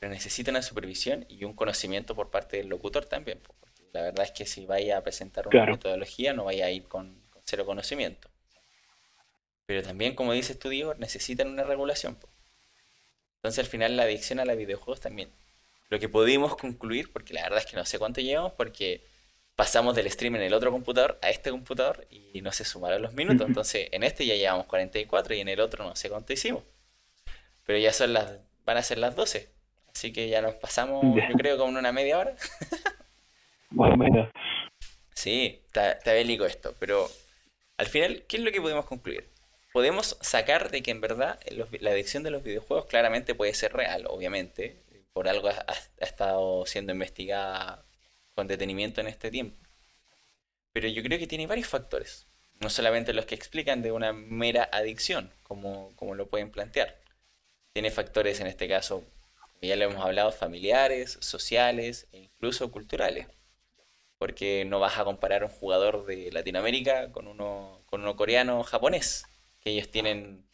pero necesita una supervisión y un conocimiento por parte del locutor también. Porque la verdad es que si vaya a presentar una metodología no vaya a ir con, cero conocimiento. Pero también, como dices tú, Diego, necesitan una regulación. Entonces al final la adicción a los videojuegos también. Lo que pudimos concluir, porque la verdad es que no sé cuánto llevamos, porque pasamos del stream en el otro computador a este computador y no se sumaron los minutos. Entonces, en este ya llevamos 44 y en el otro no sé cuánto hicimos. Pero ya son las, van a ser las 12. Así que ya nos pasamos, yo creo, como una media hora. Más o menos. Sí, está, está bélico esto. Pero al final, ¿qué es lo que podemos concluir? Podemos sacar de que en verdad la adicción de los videojuegos claramente puede ser real, obviamente. Por algo ha estado siendo investigada con detenimiento en este tiempo. Pero yo creo que tiene varios factores, no solamente los que explican de una mera adicción, como, como lo pueden plantear. Tiene factores, en este caso, ya lo hemos hablado, familiares, sociales e incluso culturales. Porque no vas a comparar un jugador de Latinoamérica con uno, con uno coreano o japonés, que ellos tienen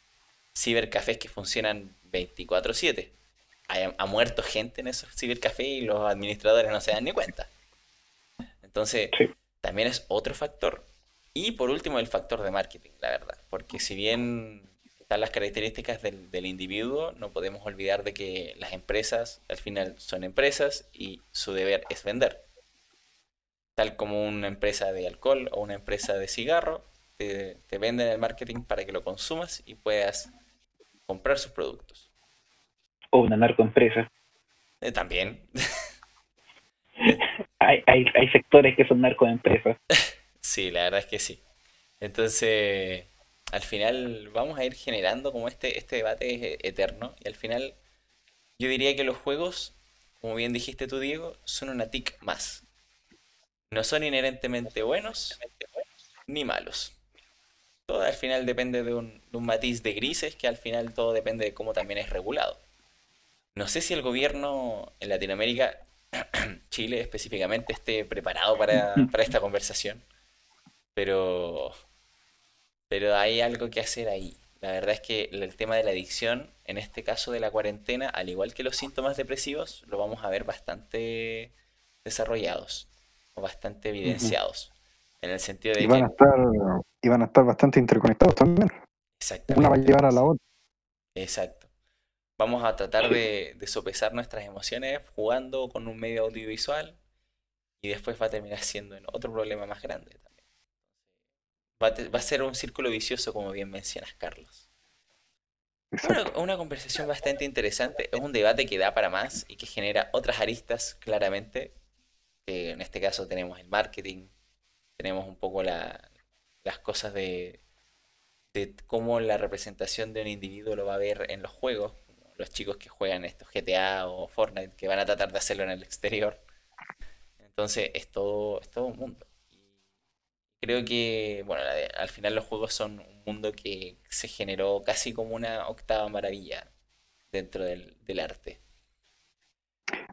cibercafés que funcionan 24/7. Ha, ha muerto gente en esos cibercafés y los administradores no se dan ni cuenta. Entonces, también es otro factor. Y por último, el factor de marketing, la verdad. Porque si bien están las características del, del, individuo, no podemos olvidar de que las empresas al final son empresas y su deber es vender. Tal como una empresa de alcohol o una empresa de cigarro, te, te venden el marketing para que lo consumas y puedas comprar sus productos. O una narcoempresa. Eh, también. hay, hay, hay sectores que son narcoempresas. sí, la verdad es que sí. Entonces, al final vamos a ir generando como este, este debate eterno y al final yo diría que los juegos, como bien dijiste tú, Diego, son una tic más. No son inherentemente buenos ni malos. Todo al final depende de un, de un matiz de grises que al final todo depende de cómo también es regulado. No sé si el gobierno en Latinoamérica Chile específicamente esté preparado para, esta conversación. Pero, pero hay algo que hacer ahí. La verdad es que el tema de la adicción, en este caso de la cuarentena, al igual que los síntomas depresivos, lo vamos a ver bastante desarrollados o bastante evidenciados. En el sentido de y van que... A estar, y van a estar bastante interconectados también. Una va a llevar a la otra. Exacto vamos a tratar de, sopesar nuestras emociones jugando con un medio audiovisual y después va a terminar siendo otro problema más grande también. Va a, ser un círculo vicioso, como bien mencionas, Carlos. Una, una, conversación bastante interesante, es un debate que da para más y que genera otras aristas claramente. en este caso tenemos el marketing, tenemos un poco las cosas de, de cómo la representación de un individuo lo va a ver en los juegos, los chicos que juegan estos GTA o Fortnite, que van a tratar de hacerlo en el exterior. Entonces es todo, es todo un mundo. Creo que, bueno, al final los juegos son un mundo que se generó casi como una octava maravilla dentro del, arte.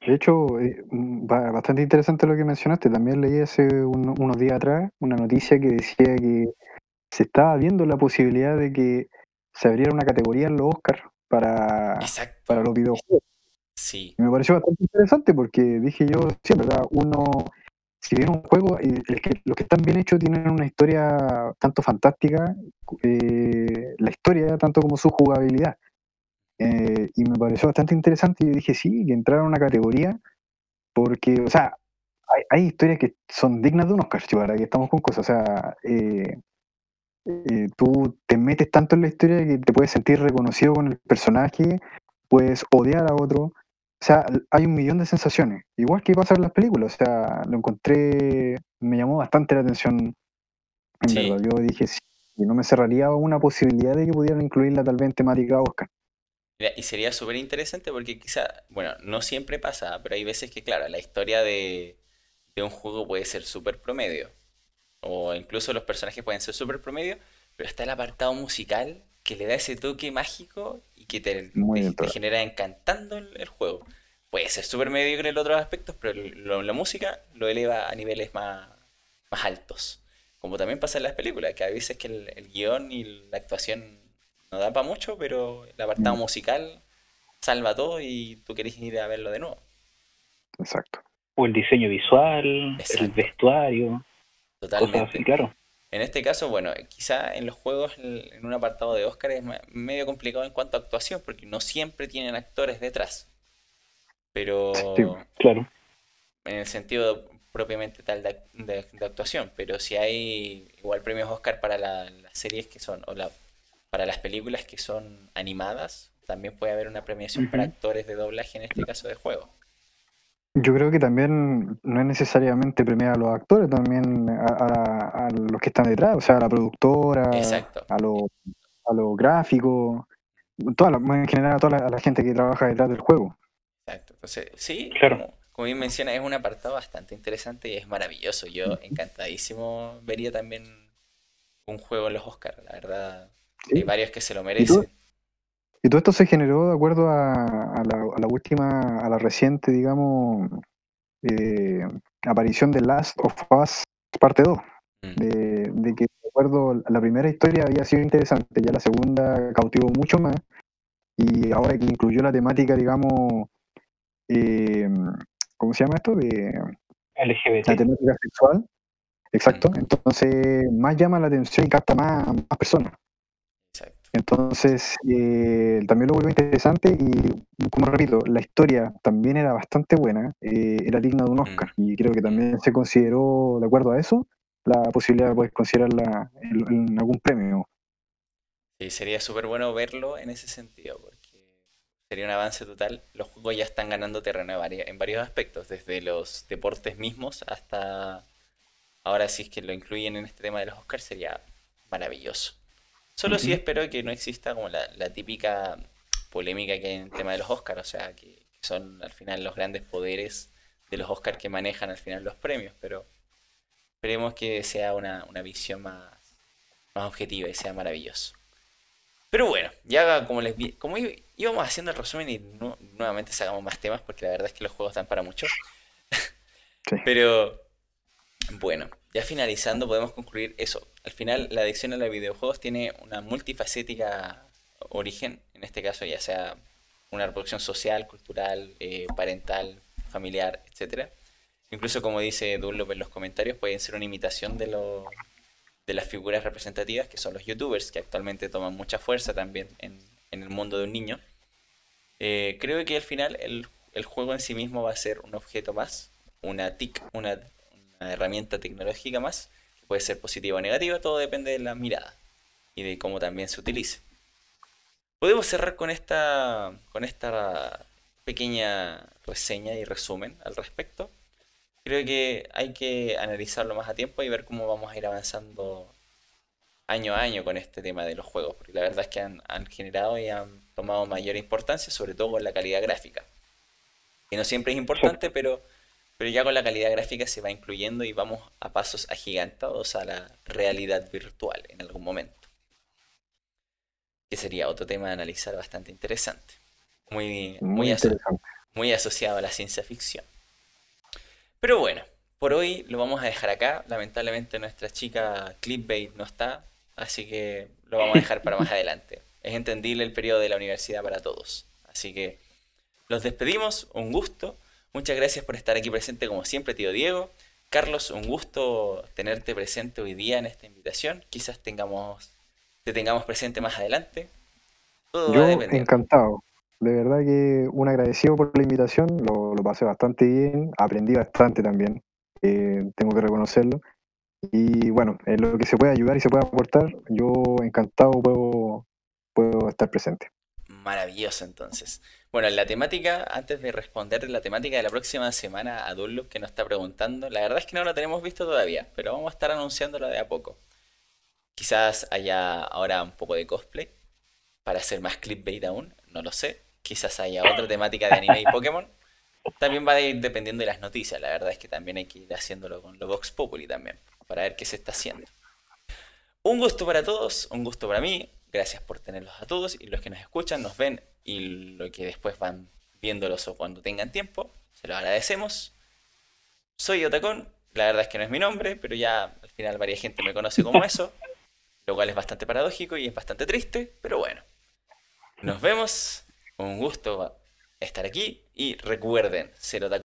De hecho, eh, bastante interesante lo que mencionaste. También leí hace unos días atrás una noticia que decía que se estaba viendo la posibilidad de que se abriera una categoría en los Oscars para, para los videojuegos. Sí. me pareció bastante interesante porque dije yo, sí, ¿verdad? Uno, si viene un juego, el que, los que están bien hechos tienen una historia tanto fantástica, eh, la historia tanto como su jugabilidad. Eh, y me pareció bastante interesante y dije, sí, que entraron a una categoría porque, o sea, hay, hay historias que son dignas de unos Oscar, ahora que estamos con cosas, o sea, eh, eh, tú te metes tanto en la historia que te puedes sentir reconocido con el personaje, puedes odiar a otro. O sea, hay un millón de sensaciones. Igual que pasa en las películas. O sea, lo encontré, me llamó bastante la atención. En verdad, yo dije, sí, no me cerraría una posibilidad de que pudieran incluirla tal vez en temática Oscar. Y sería súper interesante porque quizá, bueno, no siempre pasa, pero hay veces que, claro, la historia de, de un juego puede ser súper promedio o incluso los personajes pueden ser súper promedio, pero está el apartado musical que le da ese toque mágico y que te, te, genera encantando el, juego. puede ser súper mediocre en otros aspectos, pero la música lo eleva a niveles más, más altos. Como también pasa en las películas, que a veces que el, guion y la actuación no da para mucho, pero el apartado mm. musical salva todo y tú querés ir a verlo de nuevo. Exacto. O el diseño visual, el vestuario. Totalmente. claro. En este caso, bueno, quizá en los juegos, en un apartado de Oscar es medio complicado en cuanto a actuación, porque no siempre tienen actores detrás. Pero. claro. En el sentido propiamente tal de, actuación, pero si hay igual premios Oscar para las series que son, o la, para las películas que son animadas, también puede haber una premiación para actores de doblaje en este caso de juego. Yo creo que también no es necesariamente premiar a los actores, también a, los que están detrás, o sea, a la productora, a lo, a lo gráfico, toda en general a toda la, gente que trabaja detrás del juego. Exacto. Entonces, sí, claro. como, bien menciona, es un apartado bastante interesante y es maravilloso. Yo encantadísimo vería también un juego en los Oscars, la verdad. Hay varios que se lo merecen. Y todo esto se generó de acuerdo a, la, última, a la reciente, digamos, eh, aparición de Last of Us parte 2. Mm. De, que, de acuerdo, la primera historia había sido interesante, ya la segunda cautivó mucho más. Y ahora que incluyó la temática, digamos, eh, ¿cómo se llama esto? De, LGBT. La temática sexual. Exacto. Mm. Entonces, más llama la atención y capta más, más personas. Entonces, eh, también lo vuelve interesante y, como repito, la historia también era bastante buena, eh, era digna de un Oscar mm. y creo que también se consideró, de acuerdo a eso, la posibilidad de poder considerarla en, algún premio. Sí, sería súper bueno verlo en ese sentido, porque sería un avance total. Los juegos ya están ganando terreno en varios aspectos, desde los deportes mismos hasta ahora si es que lo incluyen en este tema de los Oscars sería maravilloso. Solo sí espero que no exista como la, típica polémica que hay en el tema de los Oscars, o sea, que, son al final los grandes poderes de los Oscars que manejan al final los premios, pero esperemos que sea una, visión más, más objetiva y sea maravilloso. Pero bueno, ya como les como íbamos haciendo el resumen y nuevamente sacamos más temas porque la verdad es que los juegos dan para mucho. Pero bueno, ya finalizando podemos concluir eso. Al final la adicción a los videojuegos tiene una multifacética origen, en este caso ya sea una reproducción social, cultural, eh, parental, familiar, etcétera. Incluso como dice Dunlop en los comentarios, pueden ser una imitación de, lo, de las figuras representativas que son los youtubers, que actualmente toman mucha fuerza también en, el mundo de un niño. Eh, creo que al final el, el, juego en sí mismo va a ser un objeto más, una TIC, una una herramienta tecnológica más, que puede ser positiva o negativa, todo depende de la mirada y de cómo también se utilice. Podemos cerrar con esta, con esta pequeña reseña y resumen al respecto. Creo que hay que analizarlo más a tiempo y ver cómo vamos a ir avanzando año a año con este tema de los juegos, porque la verdad es que han, han generado y han tomado mayor importancia, sobre todo con la calidad gráfica. Que no siempre es importante, pero pero ya con la calidad gráfica se va incluyendo y vamos a pasos agigantados a la realidad virtual en algún momento. Que sería otro tema de analizar bastante interesante. Muy, muy, muy asociado a la ciencia ficción. Pero bueno, por hoy lo vamos a dejar acá. Lamentablemente nuestra chica Clipbait no está, así que lo vamos a dejar para más adelante. Es entendible el periodo de la universidad para todos. Así que los despedimos, un gusto. Muchas gracias por estar aquí presente como siempre, tío Diego. Carlos, un gusto tenerte presente hoy día en esta invitación. Quizás tengamos, te tengamos presente más adelante. Yo encantado. De verdad que un agradecido por la invitación, lo, pasé bastante bien, aprendí bastante también, eh, tengo que reconocerlo. Y bueno, en lo que se pueda ayudar y se pueda aportar, yo encantado puedo, puedo estar presente. Maravilloso entonces. Bueno, la temática, antes de responder la temática de la próxima semana a Dunlop que nos está preguntando, la verdad es que no la tenemos visto todavía, pero vamos a estar anunciándola de a poco. Quizás haya ahora un poco de cosplay para hacer más clipbait aún, no lo sé. Quizás haya otra temática de anime y Pokémon. También va a ir dependiendo de las noticias, la verdad es que también hay que ir haciéndolo con los Vox Populi también, para ver qué se está haciendo. Un gusto para todos, un gusto para mí. Gracias por tenerlos a todos y los que nos escuchan, nos ven y lo que después van viéndolos o cuando tengan tiempo. Se los agradecemos. Soy Otacón, la verdad es que no es mi nombre, pero ya al final varias gente me conoce como eso, lo cual es bastante paradójico y es bastante triste, pero bueno. Nos vemos, un gusto estar aquí y recuerden, ser Otacón